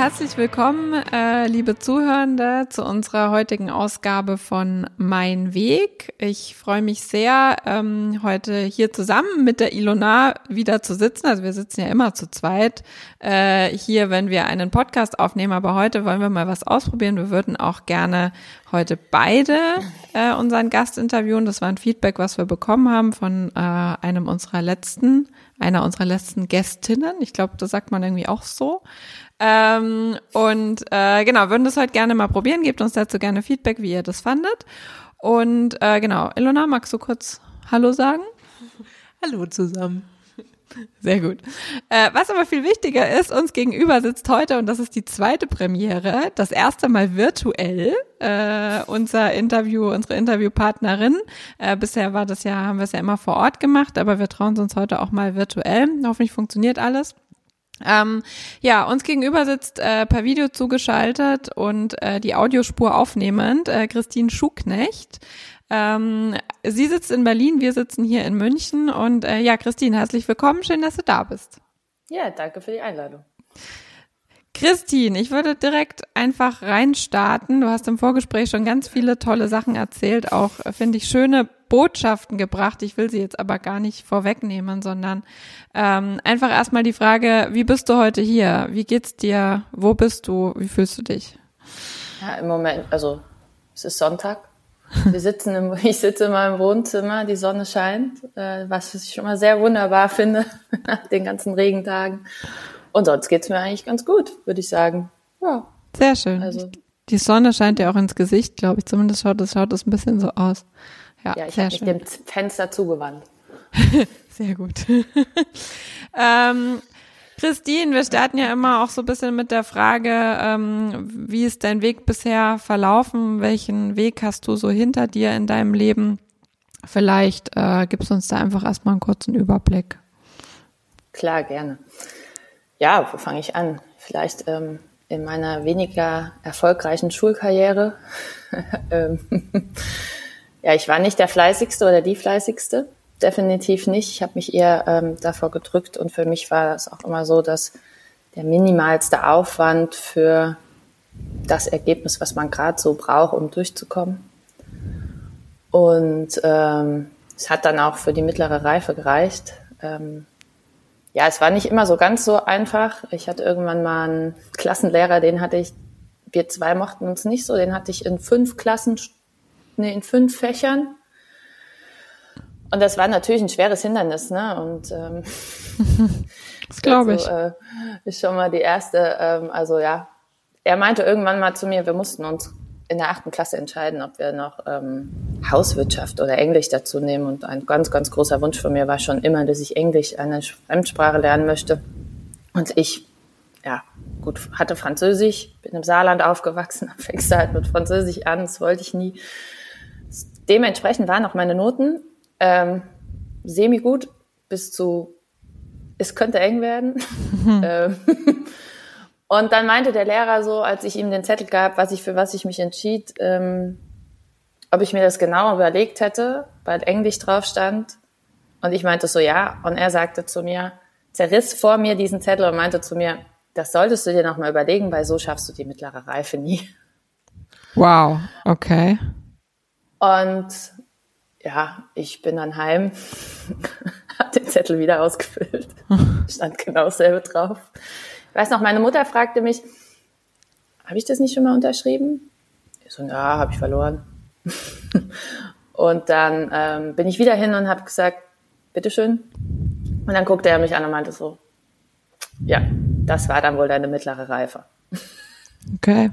Herzlich willkommen, äh, liebe Zuhörende, zu unserer heutigen Ausgabe von Mein Weg. Ich freue mich sehr, ähm, heute hier zusammen mit der Ilona wieder zu sitzen. Also wir sitzen ja immer zu zweit äh, hier, wenn wir einen Podcast aufnehmen. Aber heute wollen wir mal was ausprobieren. Wir würden auch gerne heute beide äh, unseren Gast interviewen. Das war ein Feedback, was wir bekommen haben von äh, einem unserer letzten, einer unserer letzten Gästinnen. Ich glaube, das sagt man irgendwie auch so. Ähm, und äh, genau, würden das heute gerne mal probieren. Gebt uns dazu gerne Feedback, wie ihr das fandet. Und äh, genau, Ilona, magst du kurz Hallo sagen? Hallo zusammen. Sehr gut. Äh, was aber viel wichtiger ist, uns gegenüber sitzt heute, und das ist die zweite Premiere, das erste Mal virtuell, äh, unser Interview, unsere Interviewpartnerin. Äh, bisher war das ja, haben wir es ja immer vor Ort gemacht, aber wir trauen uns heute auch mal virtuell. Hoffentlich funktioniert alles. Ähm, ja, uns gegenüber sitzt äh, per Video zugeschaltet und äh, die Audiospur aufnehmend äh, Christine Schuknecht. Ähm, sie sitzt in Berlin, wir sitzen hier in München und äh, ja, Christine, herzlich willkommen, schön, dass du da bist. Ja, danke für die Einladung. Christine, ich würde direkt einfach reinstarten. Du hast im Vorgespräch schon ganz viele tolle Sachen erzählt, auch äh, finde ich schöne Botschaften gebracht. Ich will sie jetzt aber gar nicht vorwegnehmen, sondern ähm, einfach erstmal die Frage, wie bist du heute hier? Wie geht's dir? Wo bist du? Wie fühlst du dich? Ja, im Moment, also es ist Sonntag. Wir sitzen im, ich sitze in meinem Wohnzimmer, die Sonne scheint, äh, was ich schon mal sehr wunderbar finde nach den ganzen Regentagen. Und sonst geht's mir eigentlich ganz gut, würde ich sagen. Ja. Sehr schön. Also, die Sonne scheint ja auch ins Gesicht, glaube ich. Zumindest schaut es schaut es ein bisschen so aus. Ja, ja ich habe mich dem Fenster zugewandt. sehr gut. ähm, Christine, wir starten ja immer auch so ein bisschen mit der Frage, ähm, wie ist dein Weg bisher verlaufen? Welchen Weg hast du so hinter dir in deinem Leben? Vielleicht äh, gibst du uns da einfach erstmal einen kurzen Überblick. Klar, gerne. Ja, wo fange ich an? Vielleicht ähm, in meiner weniger erfolgreichen Schulkarriere. ähm, ja, ich war nicht der fleißigste oder die fleißigste. Definitiv nicht. Ich habe mich eher ähm, davor gedrückt und für mich war es auch immer so, dass der minimalste Aufwand für das Ergebnis, was man gerade so braucht, um durchzukommen. Und ähm, es hat dann auch für die mittlere Reife gereicht. Ähm, ja, es war nicht immer so ganz so einfach. Ich hatte irgendwann mal einen Klassenlehrer, den hatte ich, wir zwei mochten uns nicht so, den hatte ich in fünf Klassen, nee, in fünf Fächern. Und das war natürlich ein schweres Hindernis, ne? Und ähm, das glaube ich. Also, äh, ist schon mal die erste, ähm, also ja, er meinte irgendwann mal zu mir, wir mussten uns in der achten Klasse entscheiden, ob wir noch ähm, Hauswirtschaft oder Englisch dazu nehmen. Und ein ganz, ganz großer Wunsch von mir war schon immer, dass ich Englisch, eine Fremdsprache lernen möchte. Und ich, ja, gut, hatte Französisch, bin im Saarland aufgewachsen, fängst halt mit Französisch an, das wollte ich nie. Dementsprechend waren auch meine Noten ähm, semi gut bis zu, es könnte eng werden. ähm, und dann meinte der Lehrer so, als ich ihm den Zettel gab, was ich für was ich mich entschied, ähm, ob ich mir das genau überlegt hätte, weil Englisch drauf stand. Und ich meinte so, ja. Und er sagte zu mir, zerriss vor mir diesen Zettel und meinte zu mir, das solltest du dir nochmal überlegen, weil so schaffst du die mittlere Reife nie. Wow, okay. Und ja, ich bin dann heim, hab den Zettel wieder ausgefüllt, stand genau dasselbe drauf. Ich weiß noch, meine Mutter fragte mich, habe ich das nicht schon mal unterschrieben? Ich so, ja, habe ich verloren. und dann ähm, bin ich wieder hin und habe gesagt, bitteschön. Und dann guckte er mich an und meinte so, ja, das war dann wohl deine mittlere Reife. Okay.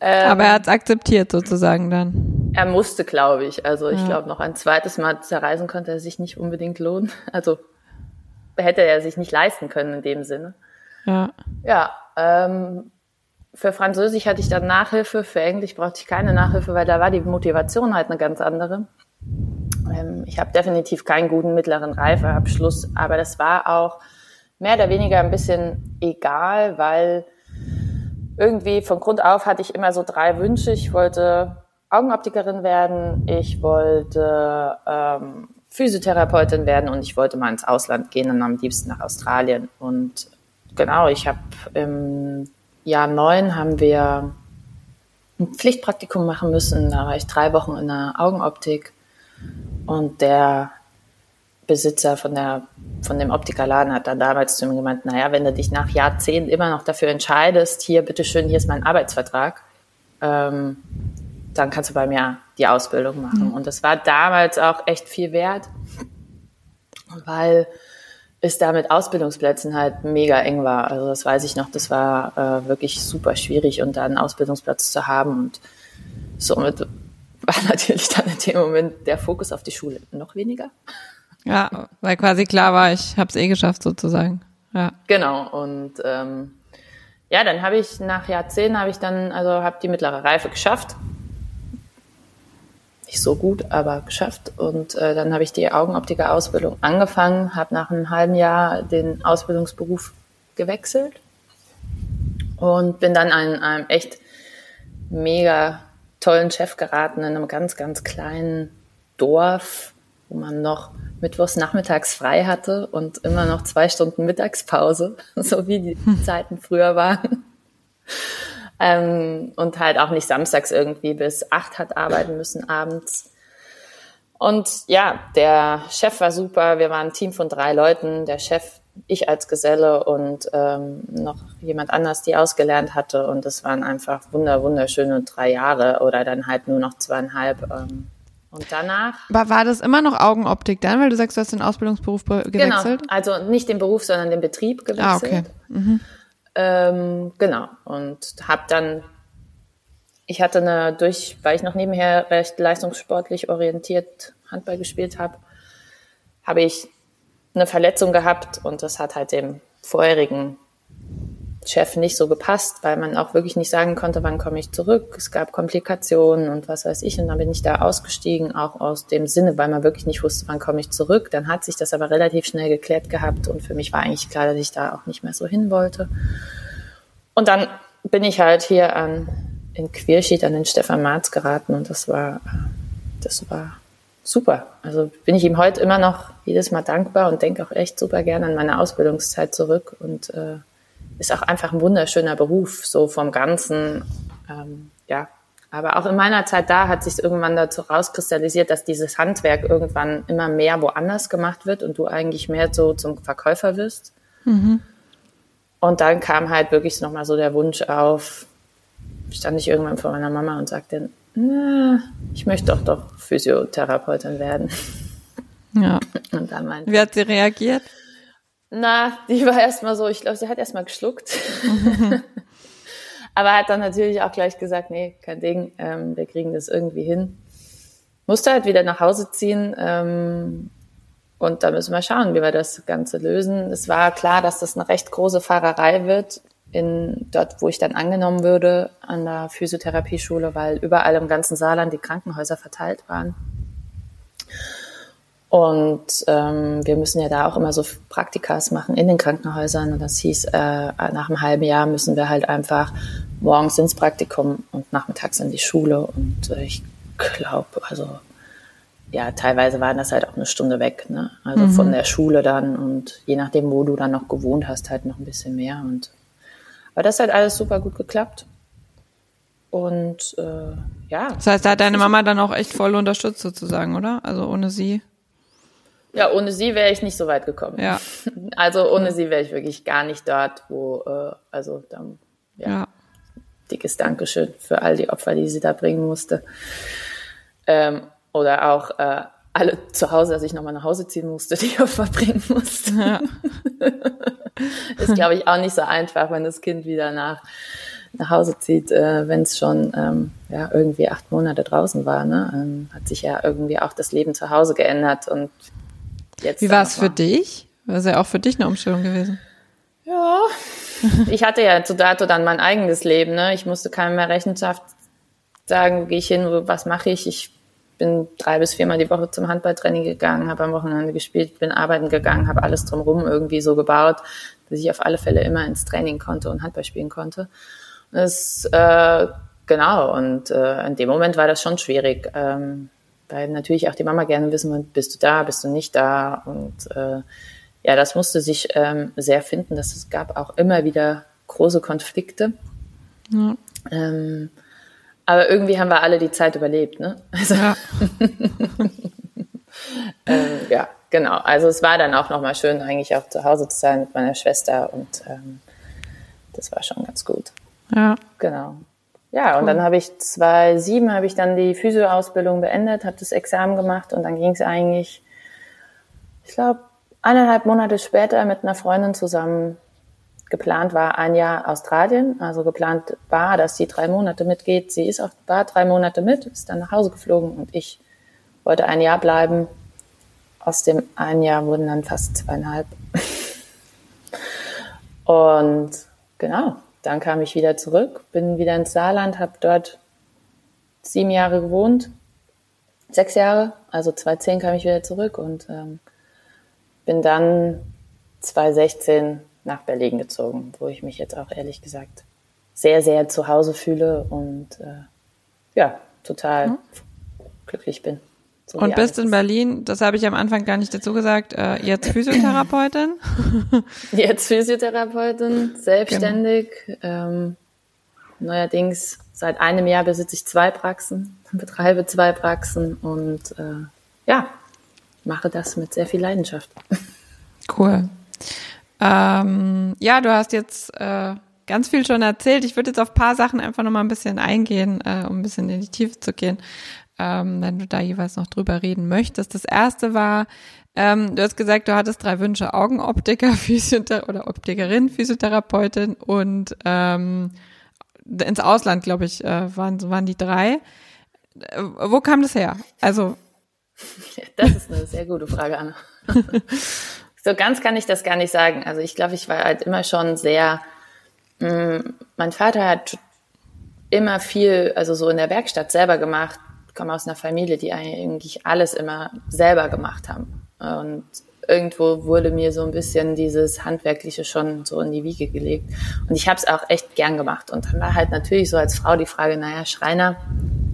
Ähm, Aber er hat es akzeptiert sozusagen dann. Er musste, glaube ich. Also ich ja. glaube, noch ein zweites Mal zerreisen konnte er sich nicht unbedingt lohnen. Also hätte er sich nicht leisten können in dem Sinne. Ja. Ja, ähm, für Französisch hatte ich dann Nachhilfe, für Englisch brauchte ich keine Nachhilfe, weil da war die Motivation halt eine ganz andere. Ähm, ich habe definitiv keinen guten mittleren Reifeabschluss, aber das war auch mehr oder weniger ein bisschen egal, weil irgendwie von Grund auf hatte ich immer so drei Wünsche. Ich wollte Augenoptikerin werden, ich wollte ähm, Physiotherapeutin werden und ich wollte mal ins Ausland gehen und am liebsten nach Australien. Und genau, ich habe im Jahr neun haben wir ein Pflichtpraktikum machen müssen. Da war ich drei Wochen in der Augenoptik und der Besitzer von der von dem Optikerladen hat dann damals zu mir gemeint, naja, wenn du dich nach Jahrzehnten immer noch dafür entscheidest, hier, bitteschön, hier ist mein Arbeitsvertrag, ähm, dann kannst du bei mir die Ausbildung machen. Mhm. Und das war damals auch echt viel wert, weil es da mit Ausbildungsplätzen halt mega eng war. Also das weiß ich noch, das war äh, wirklich super schwierig und da einen Ausbildungsplatz zu haben und somit war natürlich dann in dem Moment der Fokus auf die Schule noch weniger. Ja, weil quasi klar war, ich habe es eh geschafft sozusagen. Ja. Genau und ähm, ja, dann habe ich nach Jahrzehnten habe ich dann also habe die mittlere Reife geschafft nicht so gut, aber geschafft. Und äh, dann habe ich die Augenoptiker-Ausbildung angefangen, habe nach einem halben Jahr den Ausbildungsberuf gewechselt und bin dann an einem echt mega tollen Chef geraten in einem ganz, ganz kleinen Dorf, wo man noch mittwochs nachmittags frei hatte und immer noch zwei Stunden Mittagspause, so wie die. Zeiten früher waren. Ähm, und halt auch nicht samstags irgendwie bis acht hat arbeiten müssen abends. Und ja, der Chef war super. Wir waren ein Team von drei Leuten. Der Chef, ich als Geselle und ähm, noch jemand anders, die ausgelernt hatte. Und es waren einfach wunder, wunderschöne drei Jahre oder dann halt nur noch zweieinhalb. Ähm, und danach. Aber war das immer noch Augenoptik dann, weil du sagst, du hast den Ausbildungsberuf gewechselt? Genau, also nicht den Beruf, sondern den Betrieb gewechselt. Ah, okay. Mhm. Ähm, genau. Und habe dann, ich hatte eine, durch, weil ich noch nebenher recht leistungssportlich orientiert Handball gespielt habe, habe ich eine Verletzung gehabt und das hat halt dem vorherigen Chef nicht so gepasst, weil man auch wirklich nicht sagen konnte, wann komme ich zurück. Es gab Komplikationen und was weiß ich. Und dann bin ich da ausgestiegen, auch aus dem Sinne, weil man wirklich nicht wusste, wann komme ich zurück. Dann hat sich das aber relativ schnell geklärt gehabt und für mich war eigentlich klar, dass ich da auch nicht mehr so hin wollte. Und dann bin ich halt hier an, in Queerschied an den Stefan Marz geraten und das war, das war super. Also bin ich ihm heute immer noch jedes Mal dankbar und denke auch echt super gerne an meine Ausbildungszeit zurück und äh, ist auch einfach ein wunderschöner Beruf, so vom Ganzen. Ähm, ja, aber auch in meiner Zeit da hat sich irgendwann dazu rauskristallisiert, dass dieses Handwerk irgendwann immer mehr woanders gemacht wird und du eigentlich mehr so zum Verkäufer wirst. Mhm. Und dann kam halt wirklich nochmal so der Wunsch auf, stand ich irgendwann vor meiner Mama und sagte, ich möchte doch doch Physiotherapeutin werden. Ja. Und dann meinte, Wie hat sie reagiert? Na, die war erstmal so, ich glaube, sie hat erstmal geschluckt. Mhm. Aber hat dann natürlich auch gleich gesagt, nee, kein Ding, ähm, wir kriegen das irgendwie hin. Musste halt wieder nach Hause ziehen ähm, und da müssen wir schauen, wie wir das Ganze lösen. Es war klar, dass das eine recht große Fahrerei wird, in dort, wo ich dann angenommen würde, an der Physiotherapieschule, weil überall im ganzen Saarland die Krankenhäuser verteilt waren. Und ähm, wir müssen ja da auch immer so Praktikas machen in den Krankenhäusern. Und das hieß, äh, nach einem halben Jahr müssen wir halt einfach morgens ins Praktikum und nachmittags in die Schule. Und äh, ich glaube, also ja, teilweise waren das halt auch eine Stunde weg, ne? Also mhm. von der Schule dann und je nachdem, wo du dann noch gewohnt hast, halt noch ein bisschen mehr. Und aber das hat alles super gut geklappt. Und äh, ja. Das heißt, da hat deine Mama dann auch echt voll unterstützt sozusagen, oder? Also ohne sie. Ja, ohne sie wäre ich nicht so weit gekommen. Ja. Also ohne sie wäre ich wirklich gar nicht dort, wo, äh, also dann, ja, ja. Dickes Dankeschön für all die Opfer, die sie da bringen musste. Ähm, oder auch äh, alle zu Hause, dass ich nochmal nach Hause ziehen musste, die Opfer bringen musste. Ja. ist, glaube ich, auch nicht so einfach, wenn das Kind wieder nach, nach Hause zieht, äh, wenn es schon ähm, ja, irgendwie acht Monate draußen war. Ne? Ähm, hat sich ja irgendwie auch das Leben zu Hause geändert und Jetzt Wie war es für dich? War es ja auch für dich eine Umstellung gewesen? Ja, ich hatte ja zu dato dann mein eigenes Leben. Ne? Ich musste keinem mehr Rechenschaft sagen, wo gehe ich hin, was mache ich. Ich bin drei bis viermal die Woche zum Handballtraining gegangen, habe am Wochenende gespielt, bin arbeiten gegangen, habe alles drumherum irgendwie so gebaut, dass ich auf alle Fälle immer ins Training konnte und Handball spielen konnte. Das, äh, genau, und äh, in dem Moment war das schon schwierig. Ähm, weil natürlich auch die Mama gerne wissen will, bist du da, bist du nicht da und äh, ja, das musste sich ähm, sehr finden. dass Es gab auch immer wieder große Konflikte. Ja. Ähm, aber irgendwie haben wir alle die Zeit überlebt, ne? Also, ja. ähm, ja, genau. Also es war dann auch nochmal schön, eigentlich auch zu Hause zu sein mit meiner Schwester und ähm, das war schon ganz gut. Ja. Genau. Ja, cool. und dann habe ich 2007 habe ich dann die Physioausbildung beendet, habe das Examen gemacht und dann ging es eigentlich, ich glaube, eineinhalb Monate später mit einer Freundin zusammen geplant war ein Jahr Australien. Also geplant war, dass sie drei Monate mitgeht. Sie ist auch war drei Monate mit, ist dann nach Hause geflogen und ich wollte ein Jahr bleiben. Aus dem ein Jahr wurden dann fast zweieinhalb. und genau, dann kam ich wieder zurück, bin wieder ins Saarland, habe dort sieben Jahre gewohnt, sechs Jahre, also 2010 kam ich wieder zurück und ähm, bin dann 2016 nach Berlin gezogen, wo ich mich jetzt auch ehrlich gesagt sehr, sehr zu Hause fühle und äh, ja, total mhm. glücklich bin. So und bist in Berlin, das habe ich am Anfang gar nicht dazu gesagt, äh, jetzt Physiotherapeutin? jetzt Physiotherapeutin, selbstständig. Genau. Ähm, neuerdings seit einem Jahr besitze ich zwei Praxen, betreibe zwei Praxen und äh, ja, mache das mit sehr viel Leidenschaft. Cool. Ähm, ja, du hast jetzt äh, ganz viel schon erzählt. Ich würde jetzt auf ein paar Sachen einfach noch mal ein bisschen eingehen, äh, um ein bisschen in die Tiefe zu gehen, ähm, wenn du da jeweils noch drüber reden möchtest. Das erste war, ähm, du hast gesagt, du hattest drei Wünsche: Augenoptiker, Physiothera oder Optikerin, Physiotherapeutin und ähm, ins Ausland, glaube ich, äh, waren, waren die drei. Äh, wo kam das her? Also das ist eine sehr gute Frage, Anna. So ganz kann ich das gar nicht sagen. Also ich glaube, ich war halt immer schon sehr, mh, mm, mein Vater hat immer viel, also so in der Werkstatt selber gemacht. Ich komme aus einer Familie, die eigentlich alles immer selber gemacht haben. Und irgendwo wurde mir so ein bisschen dieses Handwerkliche schon so in die Wiege gelegt. Und ich habe es auch echt gern gemacht. Und dann war halt natürlich so als Frau die Frage, naja, Schreiner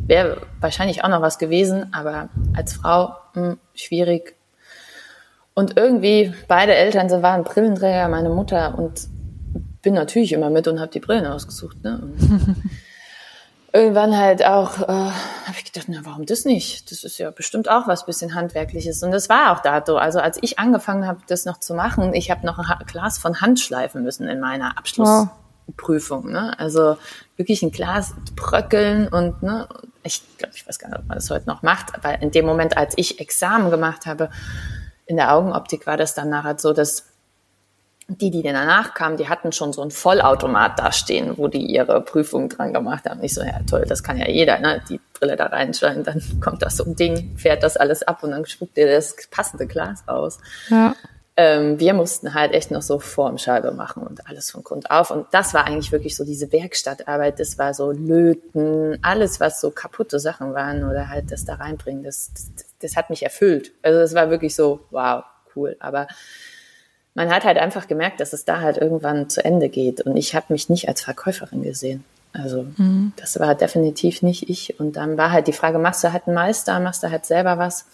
wäre wahrscheinlich auch noch was gewesen, aber als Frau mh, hm, schwierig, und irgendwie, beide Eltern waren Brillenträger, meine Mutter und bin natürlich immer mit und habe die Brillen ausgesucht. Ne? irgendwann halt auch, äh, habe ich gedacht, na warum das nicht? Das ist ja bestimmt auch was bisschen Handwerkliches. Und das war auch da so. Also als ich angefangen habe, das noch zu machen, ich habe noch ein Glas von Hand schleifen müssen in meiner Abschlussprüfung. Wow. Ne? Also wirklich ein Glas bröckeln und ne, ich glaube, ich weiß gar nicht, ob man das heute noch macht, aber in dem Moment, als ich Examen gemacht habe, in der Augenoptik war das dann nachher so, dass die, die danach kamen, die hatten schon so ein Vollautomat da stehen, wo die ihre Prüfung dran gemacht haben. Ich so, ja toll, das kann ja jeder, ne? die Brille da reinstellen, dann kommt das so ein Ding, fährt das alles ab und dann spuckt dir das passende Glas aus. Ja. Ähm, wir mussten halt echt noch so Formscheibe machen und alles von Grund auf. Und das war eigentlich wirklich so diese Werkstattarbeit. Das war so Löten, alles, was so kaputte Sachen waren oder halt das da reinbringen, das, das, das hat mich erfüllt. Also es war wirklich so, wow, cool. Aber man hat halt einfach gemerkt, dass es da halt irgendwann zu Ende geht. Und ich habe mich nicht als Verkäuferin gesehen. Also mhm. das war definitiv nicht ich. Und dann war halt die Frage, machst du halt einen Meister, machst du halt selber was?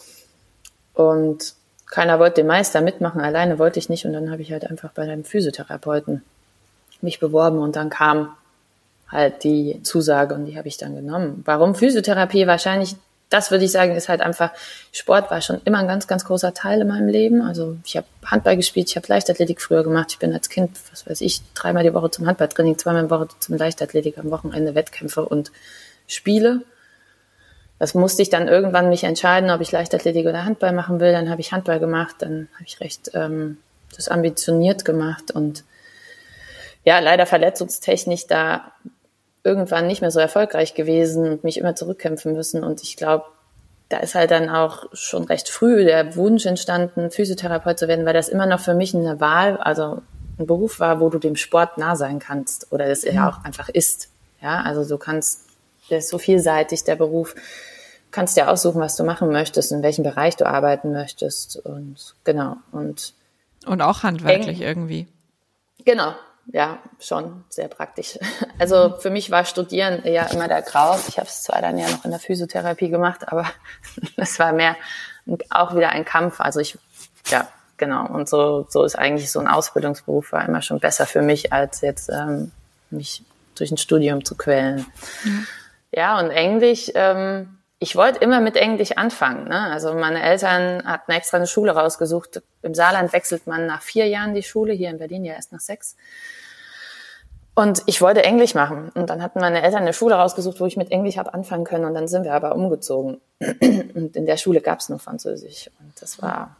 Und keiner wollte den Meister mitmachen, alleine wollte ich nicht und dann habe ich halt einfach bei einem Physiotherapeuten mich beworben und dann kam halt die Zusage und die habe ich dann genommen. Warum Physiotherapie? Wahrscheinlich, das würde ich sagen, ist halt einfach, Sport war schon immer ein ganz, ganz großer Teil in meinem Leben. Also ich habe Handball gespielt, ich habe Leichtathletik früher gemacht. Ich bin als Kind, was weiß ich, dreimal die Woche zum Handballtraining, zweimal die Woche zum Leichtathletik, am Wochenende Wettkämpfe und Spiele das musste ich dann irgendwann mich entscheiden, ob ich Leichtathletik oder Handball machen will. Dann habe ich Handball gemacht, dann habe ich recht ähm, das ambitioniert gemacht und ja, leider verletzungstechnisch da irgendwann nicht mehr so erfolgreich gewesen und mich immer zurückkämpfen müssen. Und ich glaube, da ist halt dann auch schon recht früh der Wunsch entstanden, Physiotherapeut zu werden, weil das immer noch für mich eine Wahl, also ein Beruf war, wo du dem Sport nah sein kannst oder das ja mhm. auch einfach ist. Ja, also du kannst der ist so vielseitig, der Beruf. Du kannst dir aussuchen, was du machen möchtest, in welchem Bereich du arbeiten möchtest und genau und und auch handwerklich eng, irgendwie. Genau, ja, schon sehr praktisch. Also für mich war Studieren ja immer der Graus. Ich habe es zwar dann ja noch in der Physiotherapie gemacht, aber es war mehr auch wieder ein Kampf. Also ich, ja, genau. Und so, so ist eigentlich so ein Ausbildungsberuf war immer schon besser für mich, als jetzt ähm, mich durch ein Studium zu quälen. Mhm. Ja, und Englisch, ähm, ich wollte immer mit Englisch anfangen. Ne? Also meine Eltern hatten extra eine Schule rausgesucht. Im Saarland wechselt man nach vier Jahren die Schule, hier in Berlin ja erst nach sechs. Und ich wollte Englisch machen. Und dann hatten meine Eltern eine Schule rausgesucht, wo ich mit Englisch habe anfangen können. Und dann sind wir aber umgezogen. Und in der Schule gab es nur Französisch. Und das war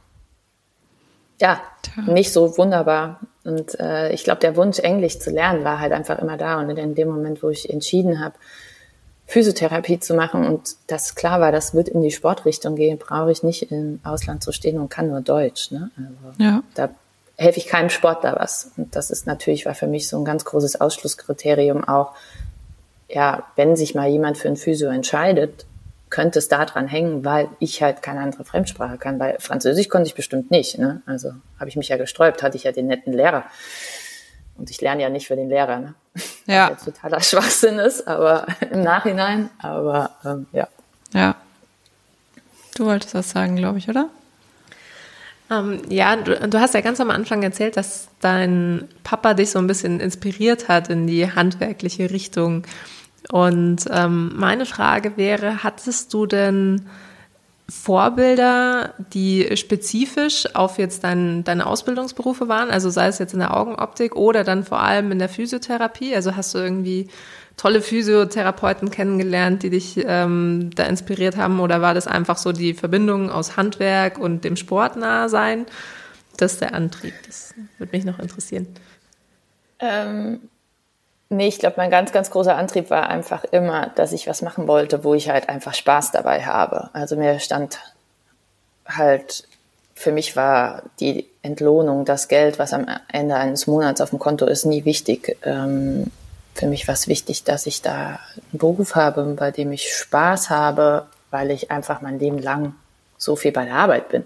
ja nicht so wunderbar. Und äh, ich glaube, der Wunsch, Englisch zu lernen, war halt einfach immer da. Und in dem Moment, wo ich entschieden habe, Physiotherapie zu machen und das klar war, das wird in die Sportrichtung gehen, brauche ich nicht im Ausland zu stehen und kann nur Deutsch. Ne? Also ja. Da helfe ich keinem Sportler was. Und das ist natürlich, war für mich so ein ganz großes Ausschlusskriterium auch, ja, wenn sich mal jemand für ein Physio entscheidet, könnte es daran hängen, weil ich halt keine andere Fremdsprache kann, weil Französisch konnte ich bestimmt nicht. Ne? Also habe ich mich ja gesträubt, hatte ich ja den netten Lehrer. Und ich lerne ja nicht für den Lehrer, ne? Ja. Was jetzt totaler Schwachsinn ist, aber im Nachhinein, aber ähm, ja. Ja. Du wolltest was sagen, glaube ich, oder? Ähm, ja, du, du, hast ja ganz am Anfang erzählt, dass dein Papa dich so ein bisschen inspiriert hat in die handwerkliche Richtung. Und ähm, meine Frage wäre, hattest du denn Vorbilder, die spezifisch auf jetzt dein, deine Ausbildungsberufe waren, also sei es jetzt in der Augenoptik oder dann vor allem in der Physiotherapie? Also hast du irgendwie tolle Physiotherapeuten kennengelernt, die dich ähm, da inspiriert haben oder war das einfach so die Verbindung aus Handwerk und dem Sport nah sein? Das ist der Antrieb, das würde mich noch interessieren. Ähm, Nee, ich glaube, mein ganz, ganz großer Antrieb war einfach immer, dass ich was machen wollte, wo ich halt einfach Spaß dabei habe. Also mir stand halt, für mich war die Entlohnung, das Geld, was am Ende eines Monats auf dem Konto ist, nie wichtig. Ähm, für mich war es wichtig, dass ich da einen Beruf habe, bei dem ich Spaß habe, weil ich einfach mein Leben lang so viel bei der Arbeit bin.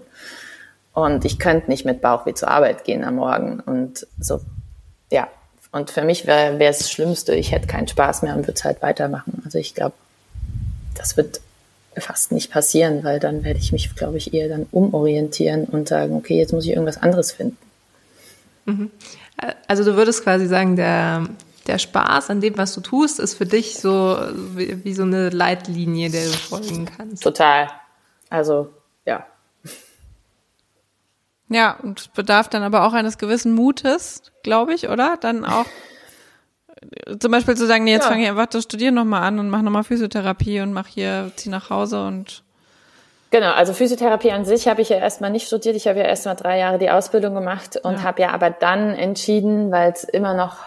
Und ich könnte nicht mit Bauchweh zur Arbeit gehen am Morgen. Und so, ja, und für mich wäre es das Schlimmste, ich hätte keinen Spaß mehr und würde es halt weitermachen. Also ich glaube, das wird fast nicht passieren, weil dann werde ich mich, glaube ich, eher dann umorientieren und sagen, okay, jetzt muss ich irgendwas anderes finden. Mhm. Also du würdest quasi sagen, der, der Spaß an dem, was du tust, ist für dich so wie, wie so eine Leitlinie, der du folgen kannst. Total. Also ja, ja, und bedarf dann aber auch eines gewissen Mutes, glaube ich, oder? Dann auch äh, zum Beispiel zu sagen, nee, jetzt ja. fange ich einfach das Studieren nochmal an und mache nochmal Physiotherapie und mache hier, zieh nach Hause und Genau, also Physiotherapie an sich habe ich ja erstmal nicht studiert. Ich habe ja erstmal drei Jahre die Ausbildung gemacht und ja. habe ja aber dann entschieden, weil es immer noch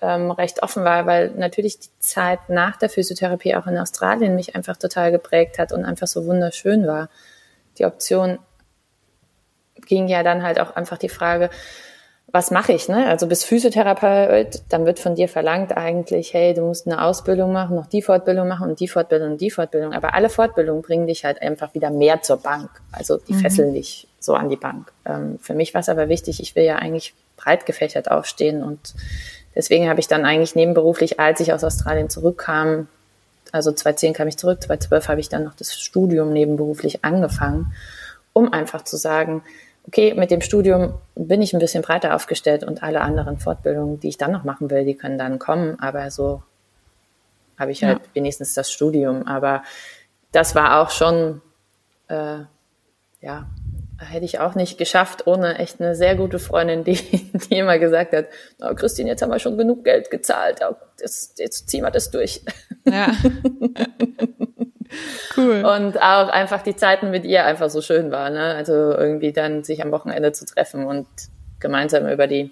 ähm, recht offen war, weil natürlich die Zeit nach der Physiotherapie auch in Australien mich einfach total geprägt hat und einfach so wunderschön war. Die Option ging ja dann halt auch einfach die Frage, was mache ich? Ne? Also bis Physiotherapeut, dann wird von dir verlangt eigentlich, hey, du musst eine Ausbildung machen, noch die Fortbildung machen und die Fortbildung und die Fortbildung. Aber alle Fortbildungen bringen dich halt einfach wieder mehr zur Bank. Also die mhm. fesseln dich so an die Bank. Ähm, für mich war es aber wichtig, ich will ja eigentlich breit gefächert aufstehen und deswegen habe ich dann eigentlich nebenberuflich, als ich aus Australien zurückkam, also 2010 kam ich zurück, 2012 habe ich dann noch das Studium nebenberuflich angefangen, um einfach zu sagen, okay, mit dem Studium bin ich ein bisschen breiter aufgestellt und alle anderen Fortbildungen, die ich dann noch machen will, die können dann kommen, aber so habe ich halt ja. wenigstens das Studium. Aber das war auch schon, äh, ja, hätte ich auch nicht geschafft ohne echt eine sehr gute Freundin, die, die immer gesagt hat, oh, Christine, jetzt haben wir schon genug Geld gezahlt, jetzt, jetzt ziehen wir das durch. Ja. Cool. Und auch einfach die Zeiten mit ihr einfach so schön waren. Ne? Also irgendwie dann sich am Wochenende zu treffen und gemeinsam über die,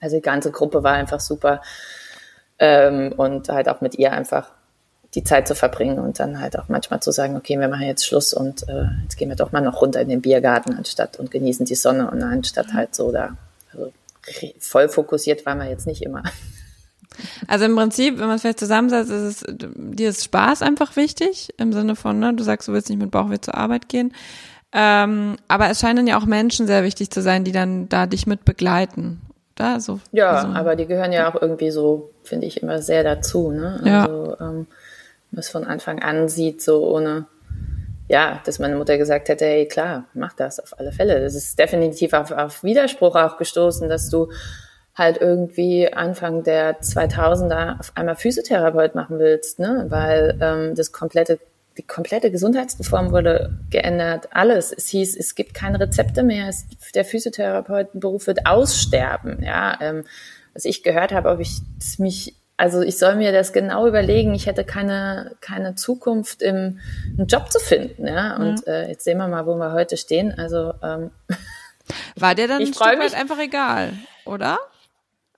also die ganze Gruppe war einfach super. Ähm, und halt auch mit ihr einfach die Zeit zu verbringen und dann halt auch manchmal zu sagen, okay, wir machen jetzt Schluss und äh, jetzt gehen wir doch mal noch runter in den Biergarten anstatt und genießen die Sonne und anstatt halt so da. Also voll fokussiert waren wir jetzt nicht immer. Also im Prinzip, wenn man es vielleicht zusammensetzt, ist es, dir ist Spaß einfach wichtig, im Sinne von, ne, du sagst, du willst nicht mit Bauchweh zur Arbeit gehen. Ähm, aber es scheinen ja auch Menschen sehr wichtig zu sein, die dann da dich mit begleiten. Da, so, ja, so. aber die gehören ja auch irgendwie so, finde ich, immer sehr dazu. Ne? Also, ja. ähm, es von Anfang an sieht, so ohne ja, dass meine Mutter gesagt hätte, hey, klar, mach das auf alle Fälle. Das ist definitiv auf, auf Widerspruch auch gestoßen, dass du halt irgendwie Anfang der 2000er auf einmal Physiotherapeut machen willst, ne? weil ähm, das komplette die komplette Gesundheitsreform wurde geändert, alles. Es hieß, es gibt keine Rezepte mehr, es, der Physiotherapeutenberuf wird aussterben. Ja, ähm, was ich gehört habe, ob ich mich, also ich soll mir das genau überlegen. Ich hätte keine keine Zukunft im einen Job zu finden. Ja, und ja. Äh, jetzt sehen wir mal, wo wir heute stehen. Also ähm, war der dann ein Stück weit einfach egal, oder?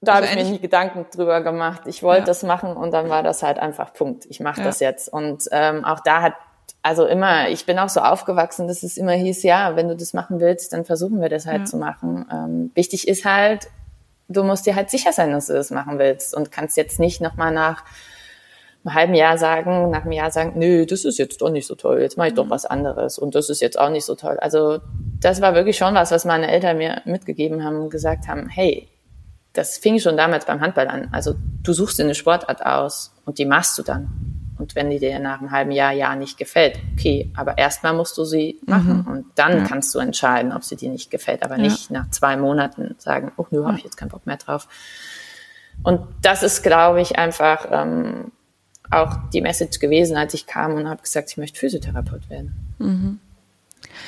Da also habe ich mir nie Gedanken drüber gemacht. Ich wollte ja. das machen und dann war das halt einfach Punkt. Ich mache ja. das jetzt. Und ähm, auch da hat, also immer, ich bin auch so aufgewachsen, dass es immer hieß, ja, wenn du das machen willst, dann versuchen wir das halt ja. zu machen. Ähm, wichtig ist halt, du musst dir halt sicher sein, dass du das machen willst und kannst jetzt nicht nochmal nach einem halben Jahr sagen, nach einem Jahr sagen, nö, das ist jetzt doch nicht so toll, jetzt mache ich doch mhm. was anderes und das ist jetzt auch nicht so toll. Also das war wirklich schon was, was meine Eltern mir mitgegeben haben und gesagt haben, hey, das fing schon damals beim Handball an. Also du suchst dir eine Sportart aus und die machst du dann. Und wenn die dir nach einem halben Jahr, Jahr nicht gefällt, okay, aber erstmal musst du sie machen mhm. und dann ja. kannst du entscheiden, ob sie dir nicht gefällt, aber ja. nicht nach zwei Monaten sagen, oh nö, habe ich jetzt keinen Bock mehr drauf. Und das ist, glaube ich, einfach ähm, auch die Message gewesen, als ich kam und habe gesagt, ich möchte Physiotherapeut werden. Mhm.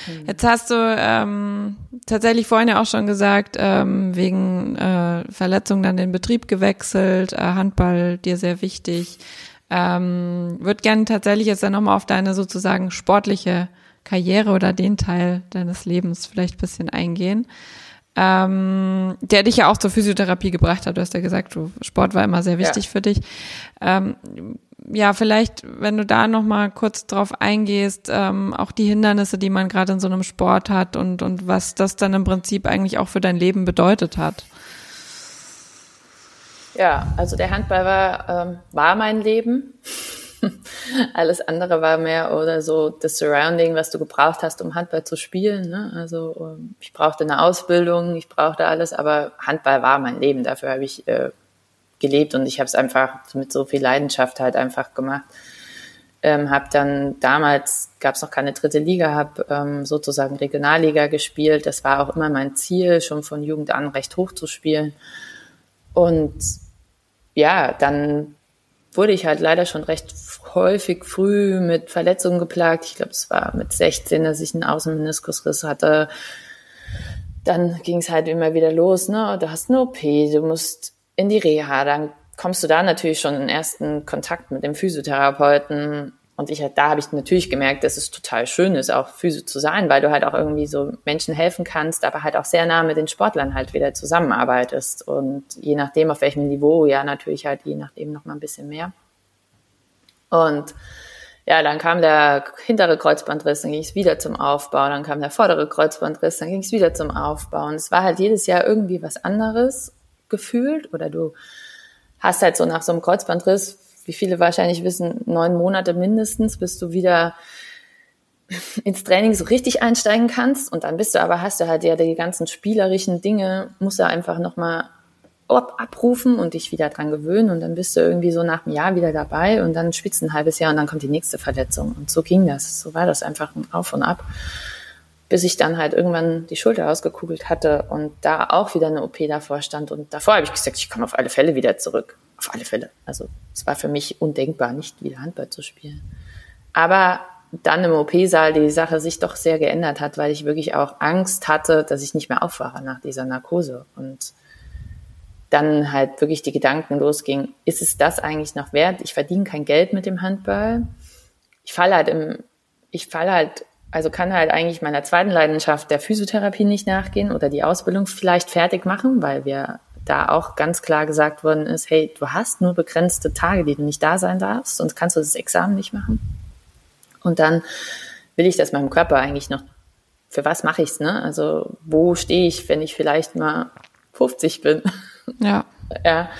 Mhm. Jetzt hast du ähm, tatsächlich vorhin ja auch schon gesagt, ähm, wegen äh, Verletzung dann den Betrieb gewechselt, äh, Handball dir sehr wichtig. Ähm, Würde gerne tatsächlich jetzt dann nochmal auf deine sozusagen sportliche Karriere oder den Teil deines Lebens vielleicht bisschen eingehen. Ähm, der dich ja auch zur Physiotherapie gebracht hat. Du hast ja gesagt, du, Sport war immer sehr wichtig ja. für dich. Ähm, ja, vielleicht, wenn du da noch mal kurz drauf eingehst, ähm, auch die Hindernisse, die man gerade in so einem Sport hat und, und was das dann im Prinzip eigentlich auch für dein Leben bedeutet hat. Ja, also der Handball war, ähm, war mein Leben. Alles andere war mehr oder so das Surrounding, was du gebraucht hast, um Handball zu spielen. Ne? Also ähm, ich brauchte eine Ausbildung, ich brauchte alles, aber Handball war mein Leben. Dafür habe ich äh, gelebt und ich habe es einfach mit so viel Leidenschaft halt einfach gemacht. Ähm, habe dann damals gab es noch keine dritte Liga, habe ähm, sozusagen Regionalliga gespielt. Das war auch immer mein Ziel, schon von Jugend an recht hoch zu spielen. Und ja, dann wurde ich halt leider schon recht häufig früh mit Verletzungen geplagt. Ich glaube, es war mit 16, dass ich einen Außenmeniskusriss hatte. Dann ging es halt immer wieder los, ne? Du hast eine OP, du musst in die Reha, dann kommst du da natürlich schon in ersten Kontakt mit dem Physiotherapeuten. Und ich, da habe ich natürlich gemerkt, dass es total schön ist, auch Physio zu sein, weil du halt auch irgendwie so Menschen helfen kannst, aber halt auch sehr nah mit den Sportlern halt wieder zusammenarbeitest. Und je nachdem, auf welchem Niveau, ja, natürlich halt je nachdem noch mal ein bisschen mehr. Und ja, dann kam der hintere Kreuzbandriss, dann ging es wieder zum Aufbau, dann kam der vordere Kreuzbandriss, dann ging es wieder zum Aufbau. Und es war halt jedes Jahr irgendwie was anderes gefühlt oder du hast halt so nach so einem Kreuzbandriss, wie viele wahrscheinlich wissen, neun Monate mindestens, bis du wieder ins Training so richtig einsteigen kannst und dann bist du aber, hast du halt ja die ganzen spielerischen Dinge, musst du einfach nochmal abrufen und dich wieder dran gewöhnen und dann bist du irgendwie so nach einem Jahr wieder dabei und dann spitzt ein halbes Jahr und dann kommt die nächste Verletzung und so ging das, so war das einfach ein Auf und Ab bis ich dann halt irgendwann die Schulter ausgekugelt hatte und da auch wieder eine OP davor stand. Und davor habe ich gesagt, ich komme auf alle Fälle wieder zurück. Auf alle Fälle. Also es war für mich undenkbar, nicht wieder Handball zu spielen. Aber dann im OP-Saal die Sache sich doch sehr geändert hat, weil ich wirklich auch Angst hatte, dass ich nicht mehr aufwache nach dieser Narkose. Und dann halt wirklich die Gedanken losging, ist es das eigentlich noch wert? Ich verdiene kein Geld mit dem Handball. Ich falle halt im, ich falle halt also kann halt eigentlich meiner zweiten Leidenschaft der Physiotherapie nicht nachgehen oder die Ausbildung vielleicht fertig machen, weil wir da auch ganz klar gesagt worden ist, hey, du hast nur begrenzte Tage, die du nicht da sein darfst, sonst kannst du das Examen nicht machen. Und dann will ich das meinem Körper eigentlich noch, für was mache ich's, ne? Also wo stehe ich, wenn ich vielleicht mal 50 bin? Ja. ja.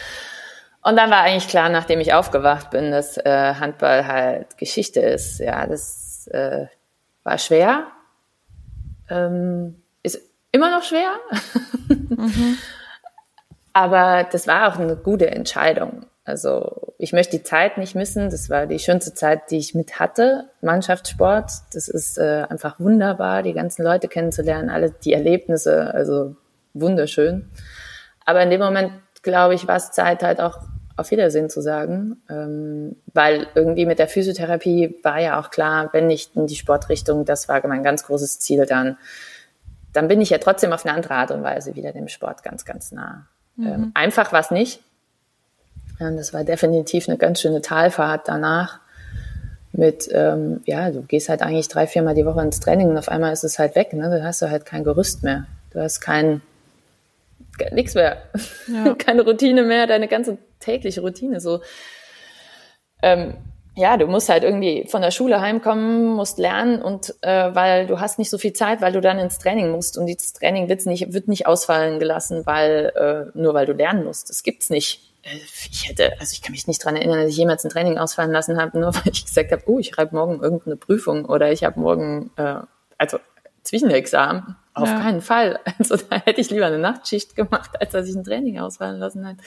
Und dann war eigentlich klar, nachdem ich aufgewacht bin, dass äh, Handball halt Geschichte ist. Ja, das äh, war schwer, ähm, ist immer noch schwer, mhm. Aber das war auch eine gute Entscheidung. Also ich möchte die Zeit nicht missen. Das war die schönste Zeit, die ich mit hatte. Mannschaftssport, das ist äh, einfach wunderbar, die ganzen Leute kennenzulernen, alle die Erlebnisse, also wunderschön. Aber in dem Moment, glaube ich, war es Zeit halt auch auf Wiedersehen zu sagen, ähm, weil irgendwie mit der Physiotherapie war ja auch klar, wenn nicht in die Sportrichtung, das war mein ganz großes Ziel dann, dann bin ich ja trotzdem auf eine andere Art und Weise wieder dem Sport ganz, ganz nah. Mhm. Ähm, einfach war es nicht. Und das war definitiv eine ganz schöne Talfahrt danach. Mit, ähm, ja, du gehst halt eigentlich drei, viermal die Woche ins Training und auf einmal ist es halt weg. Ne? Dann hast du halt kein Gerüst mehr. Du hast kein, nichts mehr. Ja. Keine Routine mehr, deine ganze tägliche Routine so. Ähm, ja, du musst halt irgendwie von der Schule heimkommen, musst lernen und äh, weil du hast nicht so viel Zeit, weil du dann ins Training musst und dieses Training wird nicht, wird nicht ausfallen gelassen, weil äh, nur weil du lernen musst. Das gibt's nicht. Äh, ich hätte, also ich kann mich nicht dran erinnern, dass ich jemals ein Training ausfallen lassen habe, nur weil ich gesagt habe, oh, ich schreibe morgen irgendeine Prüfung oder ich habe morgen, äh, also Zwischenexamen. Auf ja. keinen Fall. Also da hätte ich lieber eine Nachtschicht gemacht, als dass ich ein Training ausfallen lassen hätte.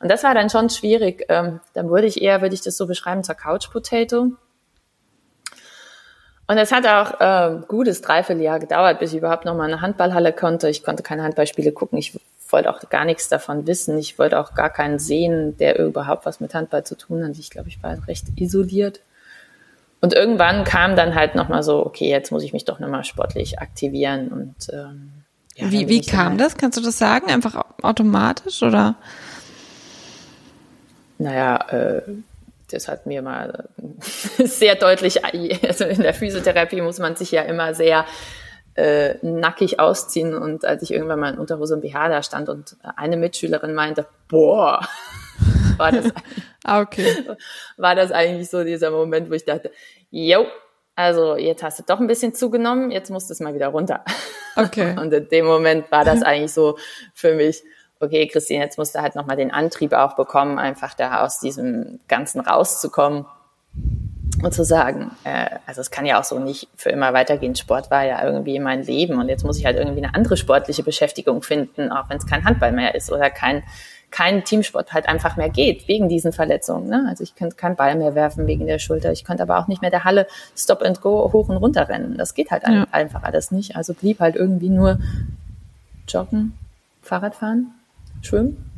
Und das war dann schon schwierig. Ähm, dann würde ich eher, würde ich das so beschreiben, zur Couch Potato. Und es hat auch äh, gutes Dreivierteljahr gedauert, bis ich überhaupt noch mal eine Handballhalle konnte. Ich konnte keine Handballspiele gucken. Ich wollte auch gar nichts davon wissen. Ich wollte auch gar keinen sehen, der überhaupt was mit Handball zu tun hat. Ich glaube, ich war recht isoliert. Und irgendwann kam dann halt nochmal so, okay, jetzt muss ich mich doch nochmal sportlich aktivieren und ähm, ja, Wie, wie kam halt, das? Kannst du das sagen? Einfach automatisch oder? Naja, äh, das hat mir mal sehr deutlich, also in der Physiotherapie muss man sich ja immer sehr äh, nackig ausziehen und als ich irgendwann mal in Unterhose und BH da stand und eine Mitschülerin meinte, boah, war das, ah, okay. war das eigentlich so dieser Moment, wo ich dachte, jo, also jetzt hast du doch ein bisschen zugenommen, jetzt musst du es mal wieder runter. Okay. Und in dem Moment war das eigentlich so für mich, okay, Christine, jetzt musst du halt nochmal den Antrieb auch bekommen, einfach da aus diesem Ganzen rauszukommen und zu sagen, äh, also es kann ja auch so nicht für immer weitergehen. Sport war ja irgendwie mein Leben und jetzt muss ich halt irgendwie eine andere sportliche Beschäftigung finden, auch wenn es kein Handball mehr ist oder kein kein Teamsport halt einfach mehr geht, wegen diesen Verletzungen. Ne? Also ich könnte keinen Ball mehr werfen wegen der Schulter. Ich könnte aber auch nicht mehr der Halle Stop and Go hoch und runter rennen. Das geht halt ja. einfach alles nicht. Also blieb halt irgendwie nur Joggen, Fahrradfahren, Schwimmen.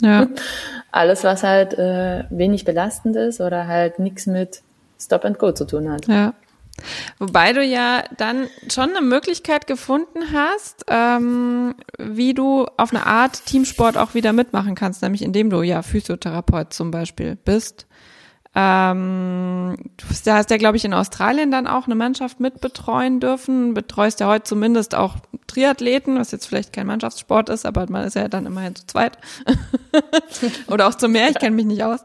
Ja. Alles, was halt äh, wenig belastend ist oder halt nichts mit Stop and Go zu tun hat. Ja. Wobei du ja dann schon eine Möglichkeit gefunden hast, ähm, wie du auf eine Art Teamsport auch wieder mitmachen kannst, nämlich indem du ja Physiotherapeut zum Beispiel bist. Ähm, du hast ja, glaube ich, in Australien dann auch eine Mannschaft mitbetreuen dürfen. Betreust ja heute zumindest auch Triathleten, was jetzt vielleicht kein Mannschaftssport ist, aber man ist ja dann immerhin zu zweit. Oder auch zu mehr, ich kenne mich nicht aus.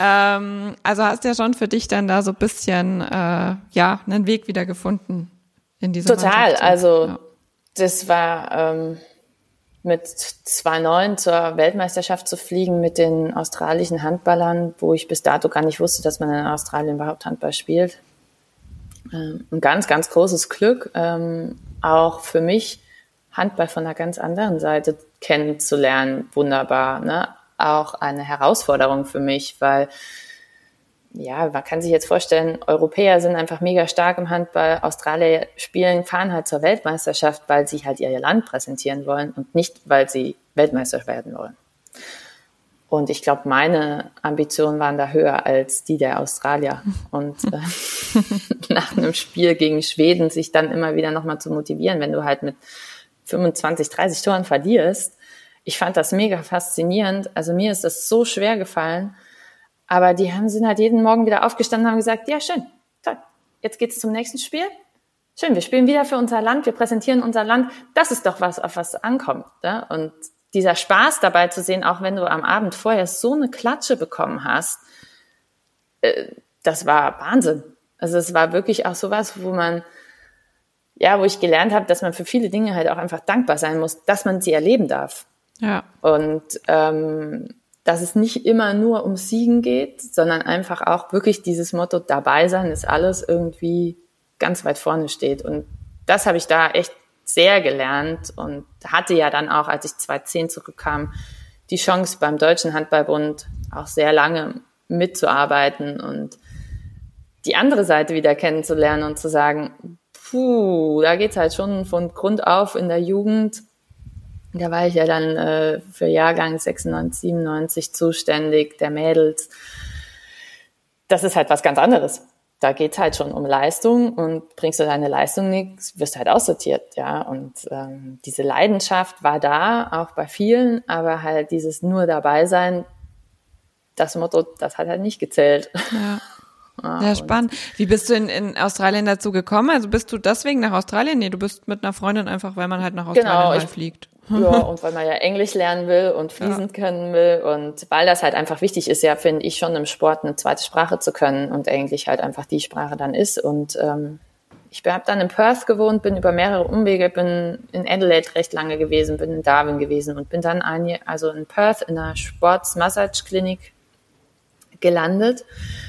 Ähm, also hast du ja schon für dich dann da so ein bisschen, äh, ja, einen Weg wieder gefunden in diese Total, also ja. das war ähm, mit 2,9 zur Weltmeisterschaft zu fliegen mit den australischen Handballern, wo ich bis dato gar nicht wusste, dass man in Australien überhaupt Handball spielt. Ähm, ein ganz, ganz großes Glück, ähm, auch für mich Handball von einer ganz anderen Seite kennenzulernen. Wunderbar. Ne? auch eine Herausforderung für mich, weil ja, man kann sich jetzt vorstellen, Europäer sind einfach mega stark im Handball. Australier spielen, fahren halt zur Weltmeisterschaft, weil sie halt ihr Land präsentieren wollen und nicht, weil sie Weltmeister werden wollen. Und ich glaube, meine Ambitionen waren da höher als die der Australier. Und äh, nach einem Spiel gegen Schweden sich dann immer wieder nochmal zu motivieren, wenn du halt mit 25, 30 Toren verlierst, ich fand das mega faszinierend. Also mir ist das so schwer gefallen. Aber die haben, sind halt jeden Morgen wieder aufgestanden und haben gesagt, ja, schön, toll, jetzt geht's zum nächsten Spiel. Schön, wir spielen wieder für unser Land, wir präsentieren unser Land. Das ist doch was, auf was ankommt. Ne? Und dieser Spaß dabei zu sehen, auch wenn du am Abend vorher so eine Klatsche bekommen hast, äh, das war Wahnsinn. Also es war wirklich auch sowas, wo man, ja, wo ich gelernt habe, dass man für viele Dinge halt auch einfach dankbar sein muss, dass man sie erleben darf. Ja. Und ähm, dass es nicht immer nur um Siegen geht, sondern einfach auch wirklich dieses Motto dabei sein ist alles irgendwie ganz weit vorne steht. Und das habe ich da echt sehr gelernt und hatte ja dann auch, als ich 2010 zurückkam, die Chance beim Deutschen Handballbund auch sehr lange mitzuarbeiten und die andere Seite wieder kennenzulernen und zu sagen, puh, da geht's halt schon von Grund auf in der Jugend. Da war ich ja dann äh, für Jahrgang 96, 97 zuständig, der Mädels. Das ist halt was ganz anderes. Da geht's halt schon um Leistung und bringst du deine Leistung nichts, wirst halt aussortiert, ja. Und ähm, diese Leidenschaft war da, auch bei vielen, aber halt dieses nur dabei sein, das Motto, das hat halt nicht gezählt. Ja. Ah, ja, spannend. Wie bist du in, in Australien dazu gekommen? Also bist du deswegen nach Australien? Nee, du bist mit einer Freundin einfach, weil man halt nach Australien genau, fliegt. Ja, und weil man ja Englisch lernen will und fließend ja. können will und weil das halt einfach wichtig ist, ja, finde ich schon im Sport eine zweite Sprache zu können und Englisch halt einfach die Sprache dann ist. Und ähm, ich habe dann in Perth gewohnt, bin über mehrere Umwege, bin in Adelaide recht lange gewesen, bin in Darwin gewesen und bin dann ein also in Perth in einer Sports-Massage-Klinik gelandet,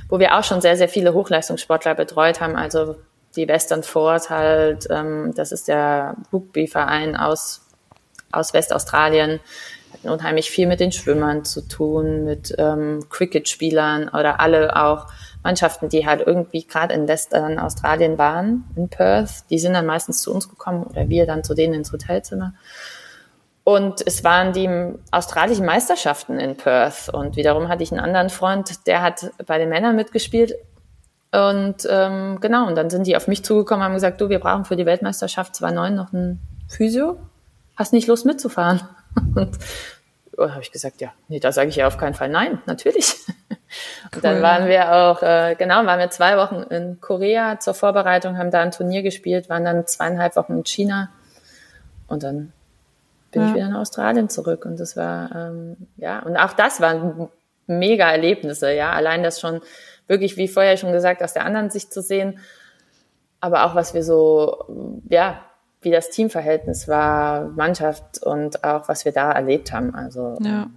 wo wir auch schon sehr, sehr viele Hochleistungssportler betreut haben. Also die Western Force halt, ähm, das ist der Rugby-Verein aus, aus Westaustralien, hatten unheimlich viel mit den Schwimmern zu tun, mit ähm, Cricket-Spielern oder alle auch Mannschaften, die halt irgendwie gerade in Western Australien waren, in Perth, die sind dann meistens zu uns gekommen oder wir dann zu denen ins Hotelzimmer. Und es waren die australischen Meisterschaften in Perth. Und wiederum hatte ich einen anderen Freund, der hat bei den Männern mitgespielt. Und ähm, genau, und dann sind die auf mich zugekommen und haben gesagt, du, wir brauchen für die Weltmeisterschaft 2009 noch einen Physio. Hast nicht Lust mitzufahren? Und oh, habe ich gesagt, ja, nee, da sage ich ja auf keinen Fall nein, natürlich. Und dann waren wir auch, äh, genau, waren wir zwei Wochen in Korea zur Vorbereitung, haben da ein Turnier gespielt, waren dann zweieinhalb Wochen in China. Und dann bin ja. ich wieder nach Australien zurück. Und das war, ähm, ja, und auch das waren mega Erlebnisse, ja. Allein das schon wirklich, wie vorher schon gesagt, aus der anderen Sicht zu sehen. Aber auch was wir so, ja, wie das Teamverhältnis war, Mannschaft und auch was wir da erlebt haben. Also, ja.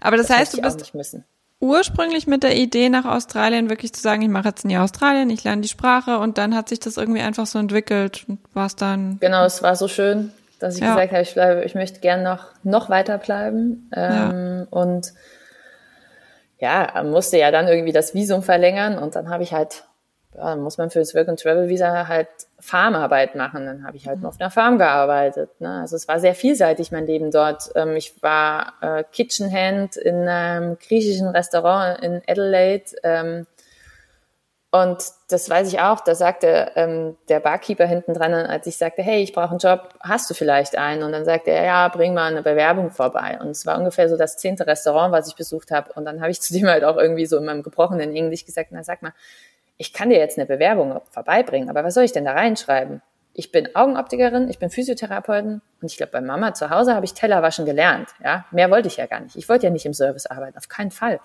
Aber das, das heißt, du bist ursprünglich mit der Idee nach Australien wirklich zu sagen, ich mache jetzt ein Jahr Australien, ich lerne die Sprache und dann hat sich das irgendwie einfach so entwickelt und war es dann. Genau, es war so schön dass ich ja. gesagt habe, ich bleibe, ich möchte gern noch, noch weiter bleiben. Ähm, ja. Und ja, musste ja dann irgendwie das Visum verlängern und dann habe ich halt, ja, dann muss man für das Work and Travel Visa halt Farmarbeit machen. Dann habe ich halt mhm. auf einer Farm gearbeitet. Ne? Also es war sehr vielseitig mein Leben dort. Ähm, ich war äh, Kitchenhand in einem griechischen Restaurant in Adelaide. Ähm, und das weiß ich auch, da sagte ähm, der Barkeeper hinten dran, als ich sagte, hey, ich brauche einen Job, hast du vielleicht einen? Und dann sagte er, ja, bring mal eine Bewerbung vorbei. Und es war ungefähr so das zehnte Restaurant, was ich besucht habe. Und dann habe ich zu dem halt auch irgendwie so in meinem gebrochenen Englisch gesagt, na sag mal, ich kann dir jetzt eine Bewerbung vorbeibringen, aber was soll ich denn da reinschreiben? Ich bin Augenoptikerin, ich bin Physiotherapeutin und ich glaube, bei Mama zu Hause habe ich Tellerwaschen gelernt. Ja, mehr wollte ich ja gar nicht. Ich wollte ja nicht im Service arbeiten, auf keinen Fall.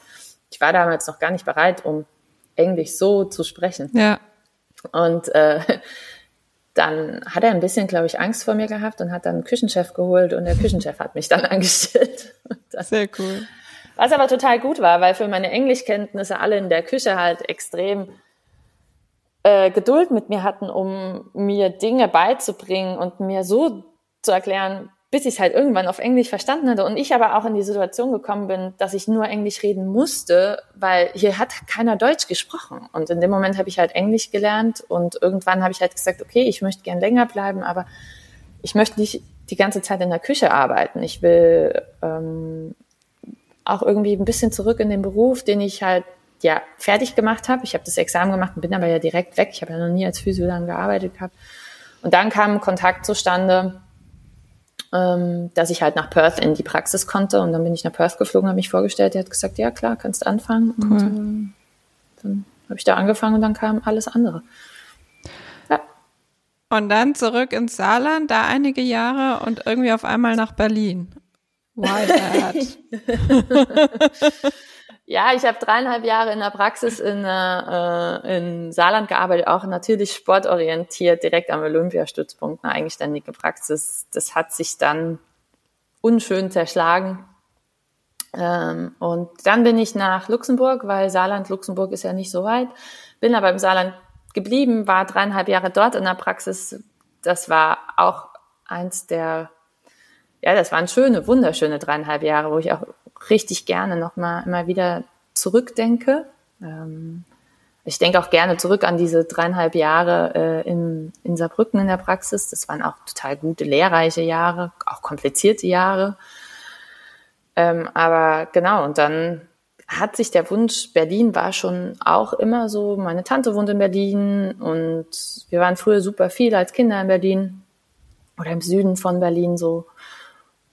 Ich war damals noch gar nicht bereit, um Englisch so zu sprechen. Ja. Und äh, dann hat er ein bisschen, glaube ich, Angst vor mir gehabt und hat dann einen Küchenchef geholt und der Küchenchef hat mich dann angestellt. Das, Sehr cool. Was aber total gut war, weil für meine Englischkenntnisse alle in der Küche halt extrem äh, Geduld mit mir hatten, um mir Dinge beizubringen und mir so zu erklären, bis ich es halt irgendwann auf Englisch verstanden hatte und ich aber auch in die Situation gekommen bin, dass ich nur Englisch reden musste, weil hier hat keiner Deutsch gesprochen. Und in dem Moment habe ich halt Englisch gelernt und irgendwann habe ich halt gesagt, okay, ich möchte gern länger bleiben, aber ich möchte nicht die ganze Zeit in der Küche arbeiten. Ich will ähm, auch irgendwie ein bisschen zurück in den Beruf, den ich halt ja fertig gemacht habe. Ich habe das Examen gemacht und bin aber ja direkt weg. Ich habe ja noch nie als Physio dann gearbeitet gehabt. Und dann kam Kontakt zustande ähm, dass ich halt nach Perth in die Praxis konnte. Und dann bin ich nach Perth geflogen, habe mich vorgestellt. Der hat gesagt, ja klar, kannst anfangen. Cool. Und äh, dann habe ich da angefangen und dann kam alles andere. Ja. Und dann zurück ins Saarland, da einige Jahre und irgendwie auf einmal nach Berlin. Why that? Ja, ich habe dreieinhalb Jahre in der Praxis in, äh, in Saarland gearbeitet, auch natürlich sportorientiert, direkt am Olympiastützpunkt, eine eigenständige Praxis. Das hat sich dann unschön zerschlagen. Ähm, und dann bin ich nach Luxemburg, weil Saarland, Luxemburg ist ja nicht so weit, bin aber im Saarland geblieben, war dreieinhalb Jahre dort in der Praxis. Das war auch eins der, ja, das waren schöne, wunderschöne dreieinhalb Jahre, wo ich auch richtig gerne nochmal immer wieder zurückdenke. Ähm, ich denke auch gerne zurück an diese dreieinhalb Jahre äh, in, in Saarbrücken in der Praxis. Das waren auch total gute, lehrreiche Jahre, auch komplizierte Jahre. Ähm, aber genau, und dann hat sich der Wunsch, Berlin war schon auch immer so, meine Tante wohnt in Berlin und wir waren früher super viel als Kinder in Berlin oder im Süden von Berlin so.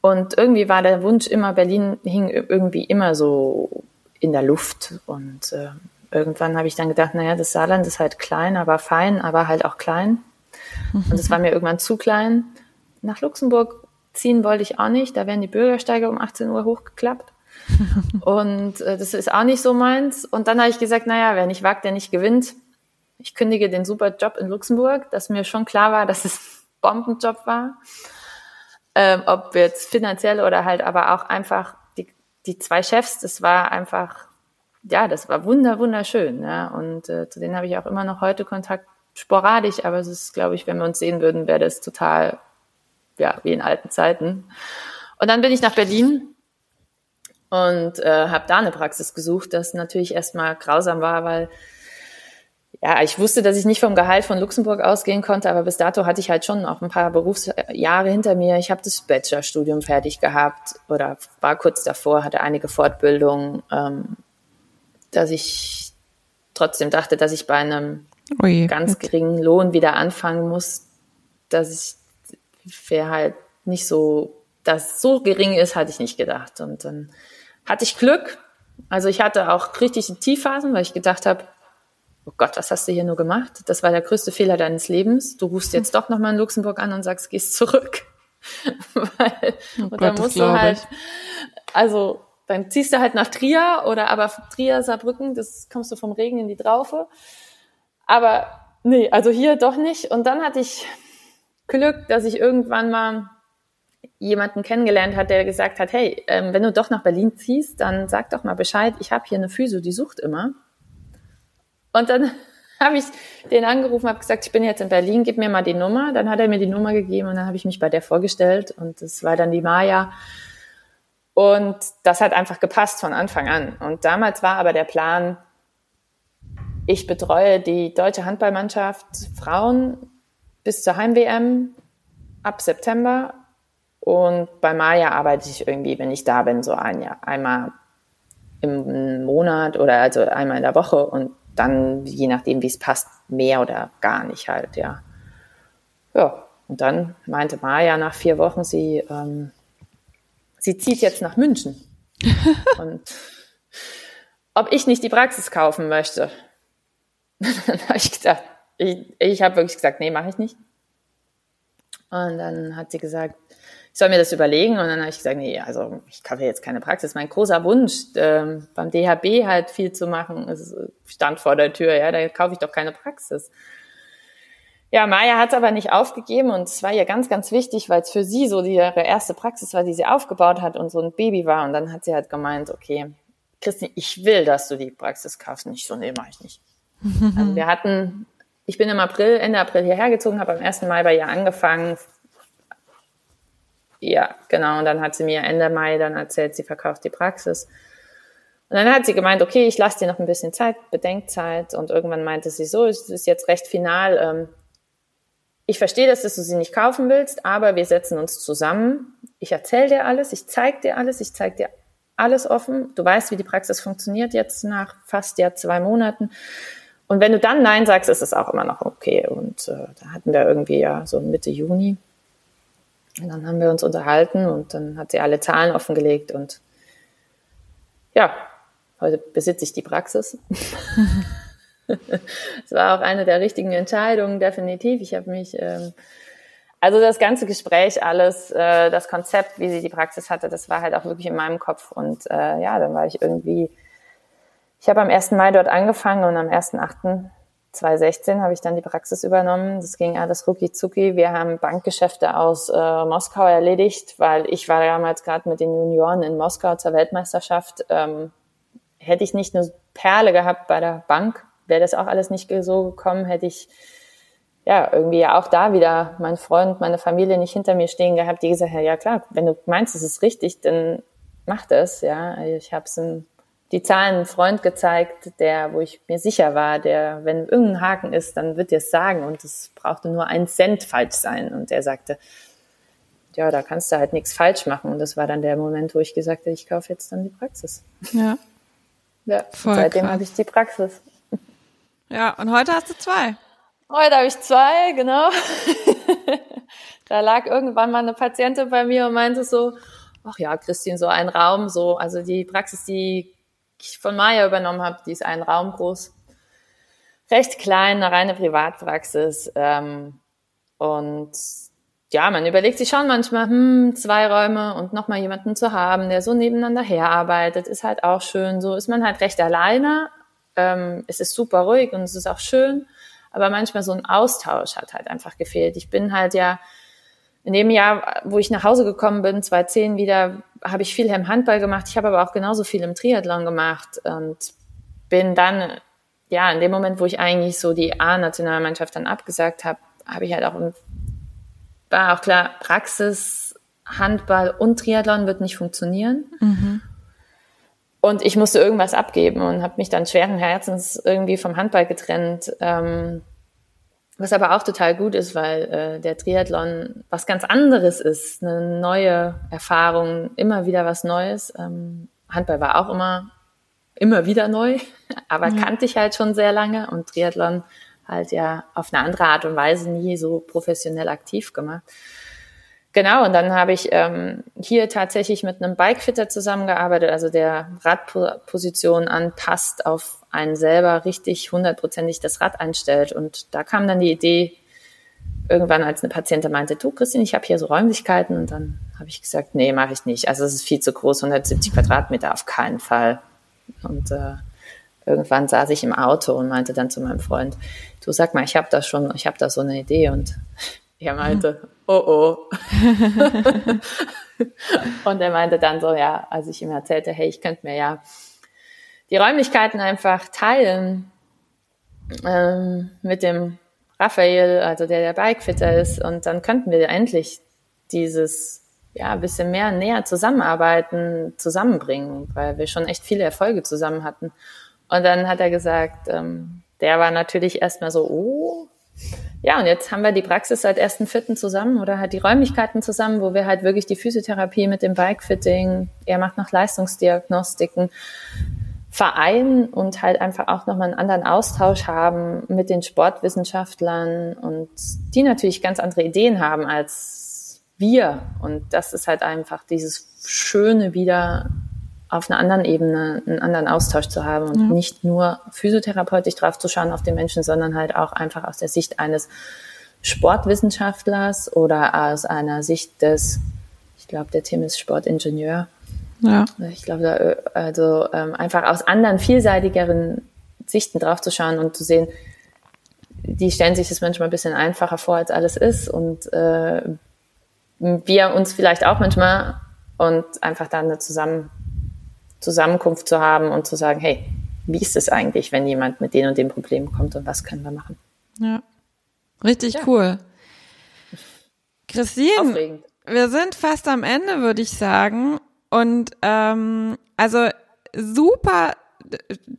Und irgendwie war der Wunsch immer, Berlin hing irgendwie immer so in der Luft und äh, irgendwann habe ich dann gedacht, naja, das Saarland ist halt klein, aber fein, aber halt auch klein. Und es war mir irgendwann zu klein. Nach Luxemburg ziehen wollte ich auch nicht. Da werden die Bürgersteige um 18 Uhr hochgeklappt. und äh, das ist auch nicht so meins. Und dann habe ich gesagt, naja, wer nicht wagt, der nicht gewinnt. Ich kündige den super Job in Luxemburg, dass mir schon klar war, dass es Bombenjob war. Ähm, ob jetzt finanziell oder halt aber auch einfach die, die zwei Chefs, das war einfach ja, das war wunder, wunderschön. Ja. Und äh, zu denen habe ich auch immer noch heute Kontakt, sporadisch, aber es ist, glaube ich, wenn wir uns sehen würden, wäre das total, ja, wie in alten Zeiten. Und dann bin ich nach Berlin und äh, habe da eine Praxis gesucht, das natürlich erstmal grausam war, weil ja, ich wusste, dass ich nicht vom Gehalt von Luxemburg ausgehen konnte, aber bis dato hatte ich halt schon auch ein paar Berufsjahre hinter mir. Ich habe das Bachelorstudium fertig gehabt oder war kurz davor, hatte einige Fortbildungen, ähm, dass ich trotzdem dachte, dass ich bei einem Oje. ganz geringen Lohn wieder anfangen muss, dass ich wäre halt nicht so, dass es so gering ist, hatte ich nicht gedacht. Und dann hatte ich Glück. Also ich hatte auch richtig Tiefphasen, weil ich gedacht habe, oh Gott, was hast du hier nur gemacht? Das war der größte Fehler deines Lebens. Du rufst jetzt doch nochmal in Luxemburg an und sagst, gehst zurück. weil, oh und Gott, dann musst du halt, ich. also dann ziehst du halt nach Trier oder aber Trier, Saarbrücken, das kommst du vom Regen in die Traufe. Aber nee, also hier doch nicht. Und dann hatte ich Glück, dass ich irgendwann mal jemanden kennengelernt hat, der gesagt hat, hey, ähm, wenn du doch nach Berlin ziehst, dann sag doch mal Bescheid, ich habe hier eine Physio, die sucht immer. Und dann habe ich den angerufen, habe gesagt, ich bin jetzt in Berlin, gib mir mal die Nummer. Dann hat er mir die Nummer gegeben und dann habe ich mich bei der vorgestellt und das war dann die Maya. Und das hat einfach gepasst von Anfang an. Und damals war aber der Plan, ich betreue die deutsche Handballmannschaft Frauen bis zur Heim-WM ab September. Und bei Maya arbeite ich irgendwie, wenn ich da bin, so ein Jahr, einmal im Monat oder also einmal in der Woche und dann, je nachdem, wie es passt, mehr oder gar nicht halt, ja. Ja, und dann meinte Maya nach vier Wochen, sie ähm, sie zieht jetzt nach München. und ob ich nicht die Praxis kaufen möchte. dann habe ich gedacht, ich, ich habe wirklich gesagt, nee, mache ich nicht. Und dann hat sie gesagt, ich soll mir das überlegen. Und dann habe ich gesagt, nee, also ich kaufe jetzt keine Praxis. Mein großer Wunsch, ähm, beim DHB halt viel zu machen, es stand vor der Tür, ja, da kaufe ich doch keine Praxis. Ja, Maya hat es aber nicht aufgegeben und es war ihr ganz, ganz wichtig, weil es für sie so die, ihre erste Praxis war, die sie aufgebaut hat und so ein Baby war. Und dann hat sie halt gemeint, okay, Christine, ich will, dass du die Praxis kaufst. Nicht so, nee, mach ich nicht. also wir hatten, ich bin im April, Ende April hierher gezogen, habe am 1. Mai bei ihr angefangen. Ja, genau. Und dann hat sie mir Ende Mai dann erzählt, sie verkauft die Praxis. Und dann hat sie gemeint, okay, ich lasse dir noch ein bisschen Zeit, Bedenkzeit. Und irgendwann meinte sie so, es ist jetzt recht final. Ähm, ich verstehe das, dass du sie nicht kaufen willst, aber wir setzen uns zusammen. Ich erzähle dir alles, ich zeige dir alles, ich zeige dir alles offen. Du weißt, wie die Praxis funktioniert jetzt nach fast ja zwei Monaten. Und wenn du dann Nein sagst, ist es auch immer noch okay. Und äh, da hatten wir irgendwie ja so Mitte Juni. Und dann haben wir uns unterhalten und dann hat sie alle Zahlen offengelegt und ja, heute besitze ich die Praxis. Es war auch eine der richtigen Entscheidungen, definitiv. Ich habe mich, ähm, also das ganze Gespräch, alles, äh, das Konzept, wie sie die Praxis hatte, das war halt auch wirklich in meinem Kopf. Und äh, ja, dann war ich irgendwie, ich habe am 1. Mai dort angefangen und am 1.8.2016 habe ich dann die Praxis übernommen. Das ging alles rucki zucki. Wir haben Bankgeschäfte aus äh, Moskau erledigt, weil ich war damals gerade mit den Junioren in Moskau zur Weltmeisterschaft. Ähm, hätte ich nicht eine Perle gehabt bei der Bank, wäre das auch alles nicht so gekommen, hätte ich ja irgendwie ja auch da wieder mein Freund, meine Familie nicht hinter mir stehen gehabt, die gesagt haben, ja klar, wenn du meinst, es ist richtig, dann mach das, ja. Ich habe es die Zahlen einem Freund gezeigt, der, wo ich mir sicher war, der, wenn irgendein Haken ist, dann wird er es sagen und es brauchte nur ein Cent falsch sein. Und er sagte, ja, da kannst du halt nichts falsch machen. Und das war dann der Moment, wo ich gesagt habe, ich kaufe jetzt dann die Praxis. Ja. Ja, Voll seitdem habe ich die Praxis. Ja, und heute hast du zwei. Heute habe ich zwei, genau. da lag irgendwann mal eine Patientin bei mir und meinte so, ach ja, Christine, so ein Raum, so, also die Praxis, die ich von Maya übernommen habe, die ist ein Raum groß, recht klein, eine reine Privatpraxis. Ähm, und ja, man überlegt sich schon manchmal, hm, zwei Räume und nochmal jemanden zu haben, der so nebeneinander herarbeitet, ist halt auch schön. So ist man halt recht alleine. Ähm, es ist super ruhig und es ist auch schön. Aber manchmal so ein Austausch hat halt einfach gefehlt. Ich bin halt ja in dem Jahr, wo ich nach Hause gekommen bin, 2010 wieder, habe ich viel im Handball gemacht. Ich habe aber auch genauso viel im Triathlon gemacht und bin dann, ja, in dem Moment, wo ich eigentlich so die A-Nationalmannschaft dann abgesagt habe, habe ich halt auch, war auch klar, Praxis, Handball und Triathlon wird nicht funktionieren. Mhm. Und ich musste irgendwas abgeben und habe mich dann schweren Herzens irgendwie vom Handball getrennt. Ähm, was aber auch total gut ist, weil äh, der Triathlon was ganz anderes ist, eine neue Erfahrung, immer wieder was Neues. Ähm, Handball war auch immer immer wieder neu, aber ja. kannte ich halt schon sehr lange und Triathlon halt ja auf eine andere Art und Weise nie so professionell aktiv gemacht. Genau, und dann habe ich ähm, hier tatsächlich mit einem Bikefitter zusammengearbeitet, also der Radposition anpasst auf einen selber richtig hundertprozentig das Rad einstellt. Und da kam dann die Idee, irgendwann als eine Patientin meinte, du Christine, ich habe hier so Räumlichkeiten. Und dann habe ich gesagt, nee, mache ich nicht. Also es ist viel zu groß, 170 Quadratmeter auf keinen Fall. Und äh, irgendwann saß ich im Auto und meinte dann zu meinem Freund, du sag mal, ich habe da schon, ich habe da so eine Idee. Und er meinte, oh oh. und er meinte dann so, ja, als ich ihm erzählte, hey, ich könnte mir ja die Räumlichkeiten einfach teilen ähm, mit dem Raphael, also der der Bikefitter ist, und dann könnten wir endlich dieses ja bisschen mehr näher zusammenarbeiten, zusammenbringen, weil wir schon echt viele Erfolge zusammen hatten. Und dann hat er gesagt, ähm, der war natürlich erstmal so, oh, ja, und jetzt haben wir die Praxis seit 1.4. zusammen oder halt die Räumlichkeiten zusammen, wo wir halt wirklich die Physiotherapie mit dem Bikefitting, er macht noch Leistungsdiagnostiken, vereinen und halt einfach auch nochmal einen anderen Austausch haben mit den Sportwissenschaftlern und die natürlich ganz andere Ideen haben als wir. Und das ist halt einfach dieses Schöne wieder auf einer anderen Ebene einen anderen Austausch zu haben und ja. nicht nur physiotherapeutisch drauf zu schauen auf den Menschen, sondern halt auch einfach aus der Sicht eines Sportwissenschaftlers oder aus einer Sicht des, ich glaube, der Tim ist Sportingenieur. Ja. Ich glaube, also ähm, einfach aus anderen vielseitigeren Sichten drauf zu schauen und zu sehen, die stellen sich das manchmal ein bisschen einfacher vor, als alles ist und äh, wir uns vielleicht auch manchmal und einfach dann eine zusammen Zusammenkunft zu haben und zu sagen, hey, wie ist es eigentlich, wenn jemand mit den und dem Problem kommt und was können wir machen? Ja, richtig ja. cool. Christine, Aufregend. wir sind fast am Ende, würde ich sagen. Und ähm, also super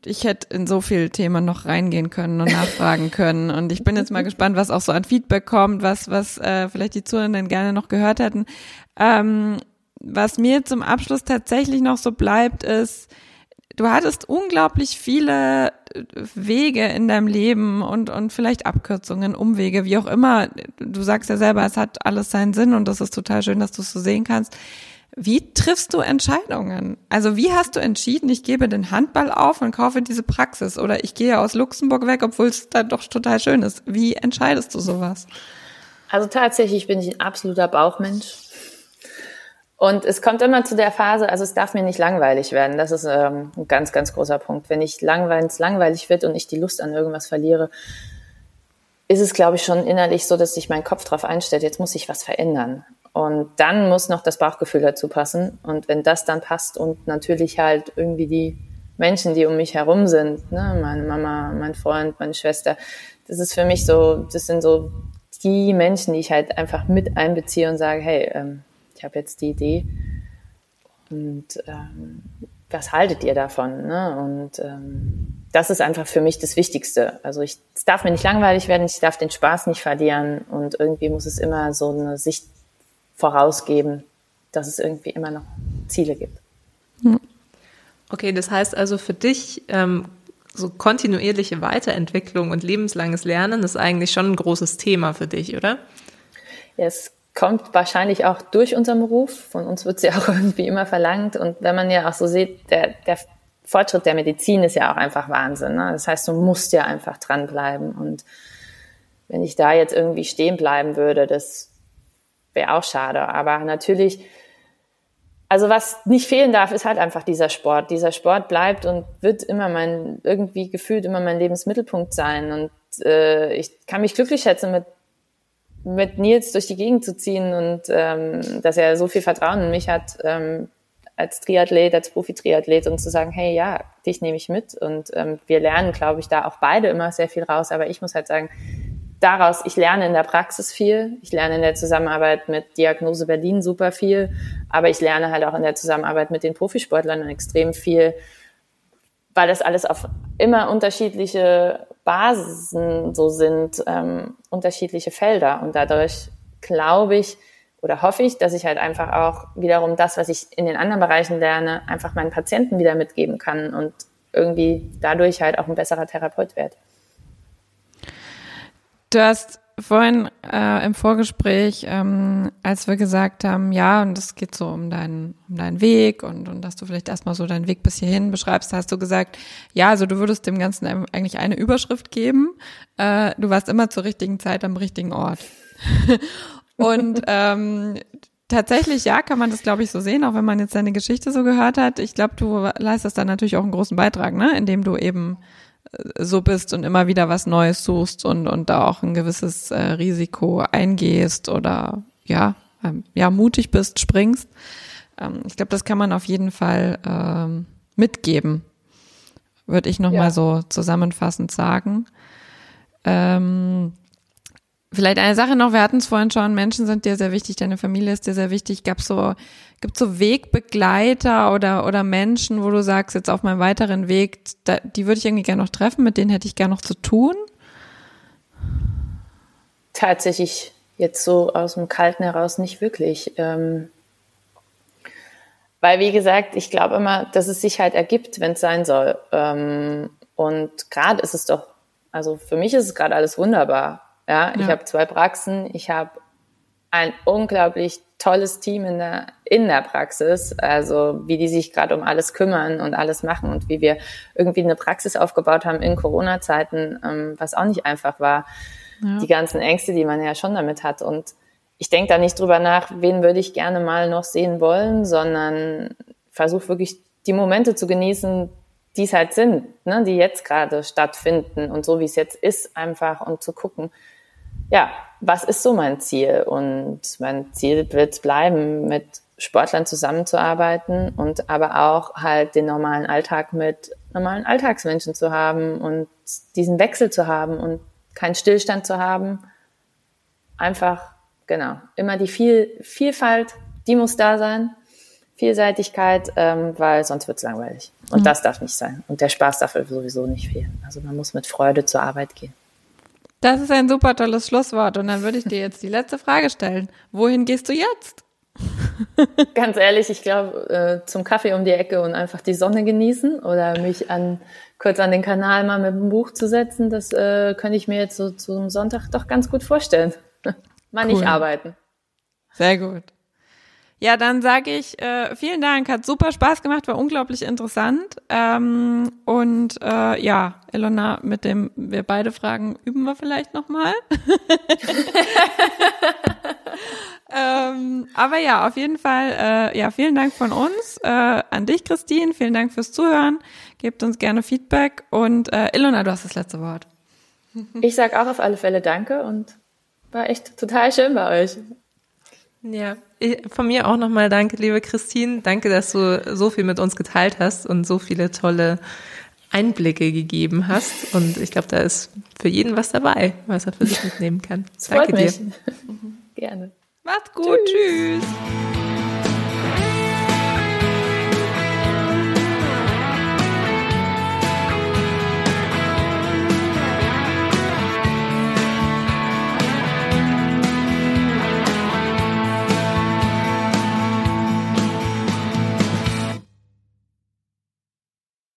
ich hätte in so viele Themen noch reingehen können und nachfragen können. Und ich bin jetzt mal gespannt, was auch so an Feedback kommt, was, was äh, vielleicht die Zuhörenden gerne noch gehört hätten. Ähm, was mir zum Abschluss tatsächlich noch so bleibt, ist, du hattest unglaublich viele Wege in deinem Leben und, und vielleicht Abkürzungen, Umwege, wie auch immer. Du sagst ja selber, es hat alles seinen Sinn und das ist total schön, dass du es so sehen kannst. Wie triffst du Entscheidungen? Also wie hast du entschieden, ich gebe den Handball auf und kaufe diese Praxis oder ich gehe aus Luxemburg weg, obwohl es da doch total schön ist? Wie entscheidest du sowas? Also tatsächlich bin ich ein absoluter Bauchmensch. Und es kommt immer zu der Phase, also es darf mir nicht langweilig werden. Das ist ähm, ein ganz, ganz großer Punkt. Wenn ich langweilig, langweilig wird und ich die Lust an irgendwas verliere, ist es, glaube ich, schon innerlich so, dass sich mein Kopf darauf einstellt, jetzt muss ich was verändern. Und dann muss noch das Bauchgefühl dazu passen. Und wenn das dann passt und natürlich halt irgendwie die Menschen, die um mich herum sind, ne, meine Mama, mein Freund, meine Schwester, das ist für mich so, das sind so die Menschen, die ich halt einfach mit einbeziehe und sage, hey, ähm, ich habe jetzt die Idee. Und ähm, was haltet ihr davon? Ne? Und ähm, das ist einfach für mich das Wichtigste. Also ich, es darf mir nicht langweilig werden, ich darf den Spaß nicht verlieren und irgendwie muss es immer so eine Sicht vorausgeben, dass es irgendwie immer noch Ziele gibt. Okay, das heißt also für dich ähm, so kontinuierliche Weiterentwicklung und lebenslanges Lernen ist eigentlich schon ein großes Thema für dich, oder? Ja, es kommt wahrscheinlich auch durch unseren Beruf. Von uns wird es ja auch irgendwie immer verlangt. Und wenn man ja auch so sieht, der, der Fortschritt der Medizin ist ja auch einfach Wahnsinn. Ne? Das heißt, du musst ja einfach dranbleiben. Und wenn ich da jetzt irgendwie stehen bleiben würde, das wäre auch schade. Aber natürlich, also was nicht fehlen darf, ist halt einfach dieser Sport. Dieser Sport bleibt und wird immer mein, irgendwie gefühlt immer mein Lebensmittelpunkt sein. Und äh, ich kann mich glücklich schätzen, mit mit Nils durch die Gegend zu ziehen und ähm, dass er so viel Vertrauen in mich hat ähm, als Triathlet, als Profi-Triathlet und zu sagen, hey, ja, dich nehme ich mit und ähm, wir lernen, glaube ich, da auch beide immer sehr viel raus. Aber ich muss halt sagen, daraus, ich lerne in der Praxis viel, ich lerne in der Zusammenarbeit mit Diagnose Berlin super viel, aber ich lerne halt auch in der Zusammenarbeit mit den Profisportlern extrem viel, weil das alles auf immer unterschiedliche Basen so sind, ähm, unterschiedliche Felder. Und dadurch glaube ich oder hoffe ich, dass ich halt einfach auch wiederum das, was ich in den anderen Bereichen lerne, einfach meinen Patienten wieder mitgeben kann und irgendwie dadurch halt auch ein besserer Therapeut werde. Du hast vorhin äh, im Vorgespräch, ähm, als wir gesagt haben, ja, und es geht so um deinen, um deinen Weg und, und dass du vielleicht erstmal so deinen Weg bis hierhin beschreibst, hast du gesagt, ja, also du würdest dem Ganzen eigentlich eine Überschrift geben. Äh, du warst immer zur richtigen Zeit am richtigen Ort. und ähm, tatsächlich, ja, kann man das, glaube ich, so sehen, auch wenn man jetzt deine Geschichte so gehört hat. Ich glaube, du leistest da natürlich auch einen großen Beitrag, ne, indem du eben so bist und immer wieder was Neues suchst und, und da auch ein gewisses äh, Risiko eingehst oder ja, ähm, ja, mutig bist, springst. Ähm, ich glaube, das kann man auf jeden Fall ähm, mitgeben, würde ich nochmal ja. so zusammenfassend sagen. Ähm, Vielleicht eine Sache noch, wir hatten es vorhin schon, Menschen sind dir sehr wichtig, deine Familie ist dir sehr wichtig. Gab so, gibt so Wegbegleiter oder, oder Menschen, wo du sagst, jetzt auf meinem weiteren Weg, da, die würde ich irgendwie gerne noch treffen, mit denen hätte ich gerne noch zu tun? Tatsächlich jetzt so aus dem Kalten heraus nicht wirklich. Ähm, weil, wie gesagt, ich glaube immer, dass es sich halt ergibt, wenn es sein soll. Ähm, und gerade ist es doch, also für mich ist es gerade alles wunderbar. Ja, ich habe zwei Praxen, ich habe ein unglaublich tolles Team in der, in der Praxis, also wie die sich gerade um alles kümmern und alles machen und wie wir irgendwie eine Praxis aufgebaut haben in Corona-Zeiten, ähm, was auch nicht einfach war. Ja. Die ganzen Ängste, die man ja schon damit hat. Und ich denke da nicht drüber nach, wen würde ich gerne mal noch sehen wollen, sondern versuche wirklich die Momente zu genießen, die es halt sind, ne, die jetzt gerade stattfinden und so wie es jetzt ist, einfach und zu gucken, ja, was ist so mein Ziel? Und mein Ziel wird bleiben, mit Sportlern zusammenzuarbeiten und aber auch halt den normalen Alltag mit normalen Alltagsmenschen zu haben und diesen Wechsel zu haben und keinen Stillstand zu haben. Einfach, genau, immer die Viel Vielfalt, die muss da sein. Vielseitigkeit, ähm, weil sonst wird es langweilig. Und mhm. das darf nicht sein. Und der Spaß darf sowieso nicht fehlen. Also man muss mit Freude zur Arbeit gehen. Das ist ein super tolles Schlusswort. Und dann würde ich dir jetzt die letzte Frage stellen. Wohin gehst du jetzt? Ganz ehrlich, ich glaube, äh, zum Kaffee um die Ecke und einfach die Sonne genießen oder mich an, kurz an den Kanal mal mit dem Buch zu setzen, das äh, könnte ich mir jetzt so zum Sonntag doch ganz gut vorstellen. mal cool. nicht arbeiten. Sehr gut. Ja, dann sage ich äh, vielen Dank, hat super Spaß gemacht, war unglaublich interessant. Ähm, und äh, ja, Elona, mit dem wir beide Fragen üben wir vielleicht nochmal. ähm, aber ja, auf jeden Fall, äh, ja, vielen Dank von uns äh, an dich, Christine. Vielen Dank fürs Zuhören. Gebt uns gerne Feedback und äh, Ilona, du hast das letzte Wort. Ich sage auch auf alle Fälle Danke und war echt total schön bei euch. Ja, von mir auch nochmal danke, liebe Christine. Danke, dass du so viel mit uns geteilt hast und so viele tolle Einblicke gegeben hast. Und ich glaube, da ist für jeden was dabei, was er für sich mitnehmen kann. Das danke dir. Gerne. Macht's gut. Tschüss. Tschüss.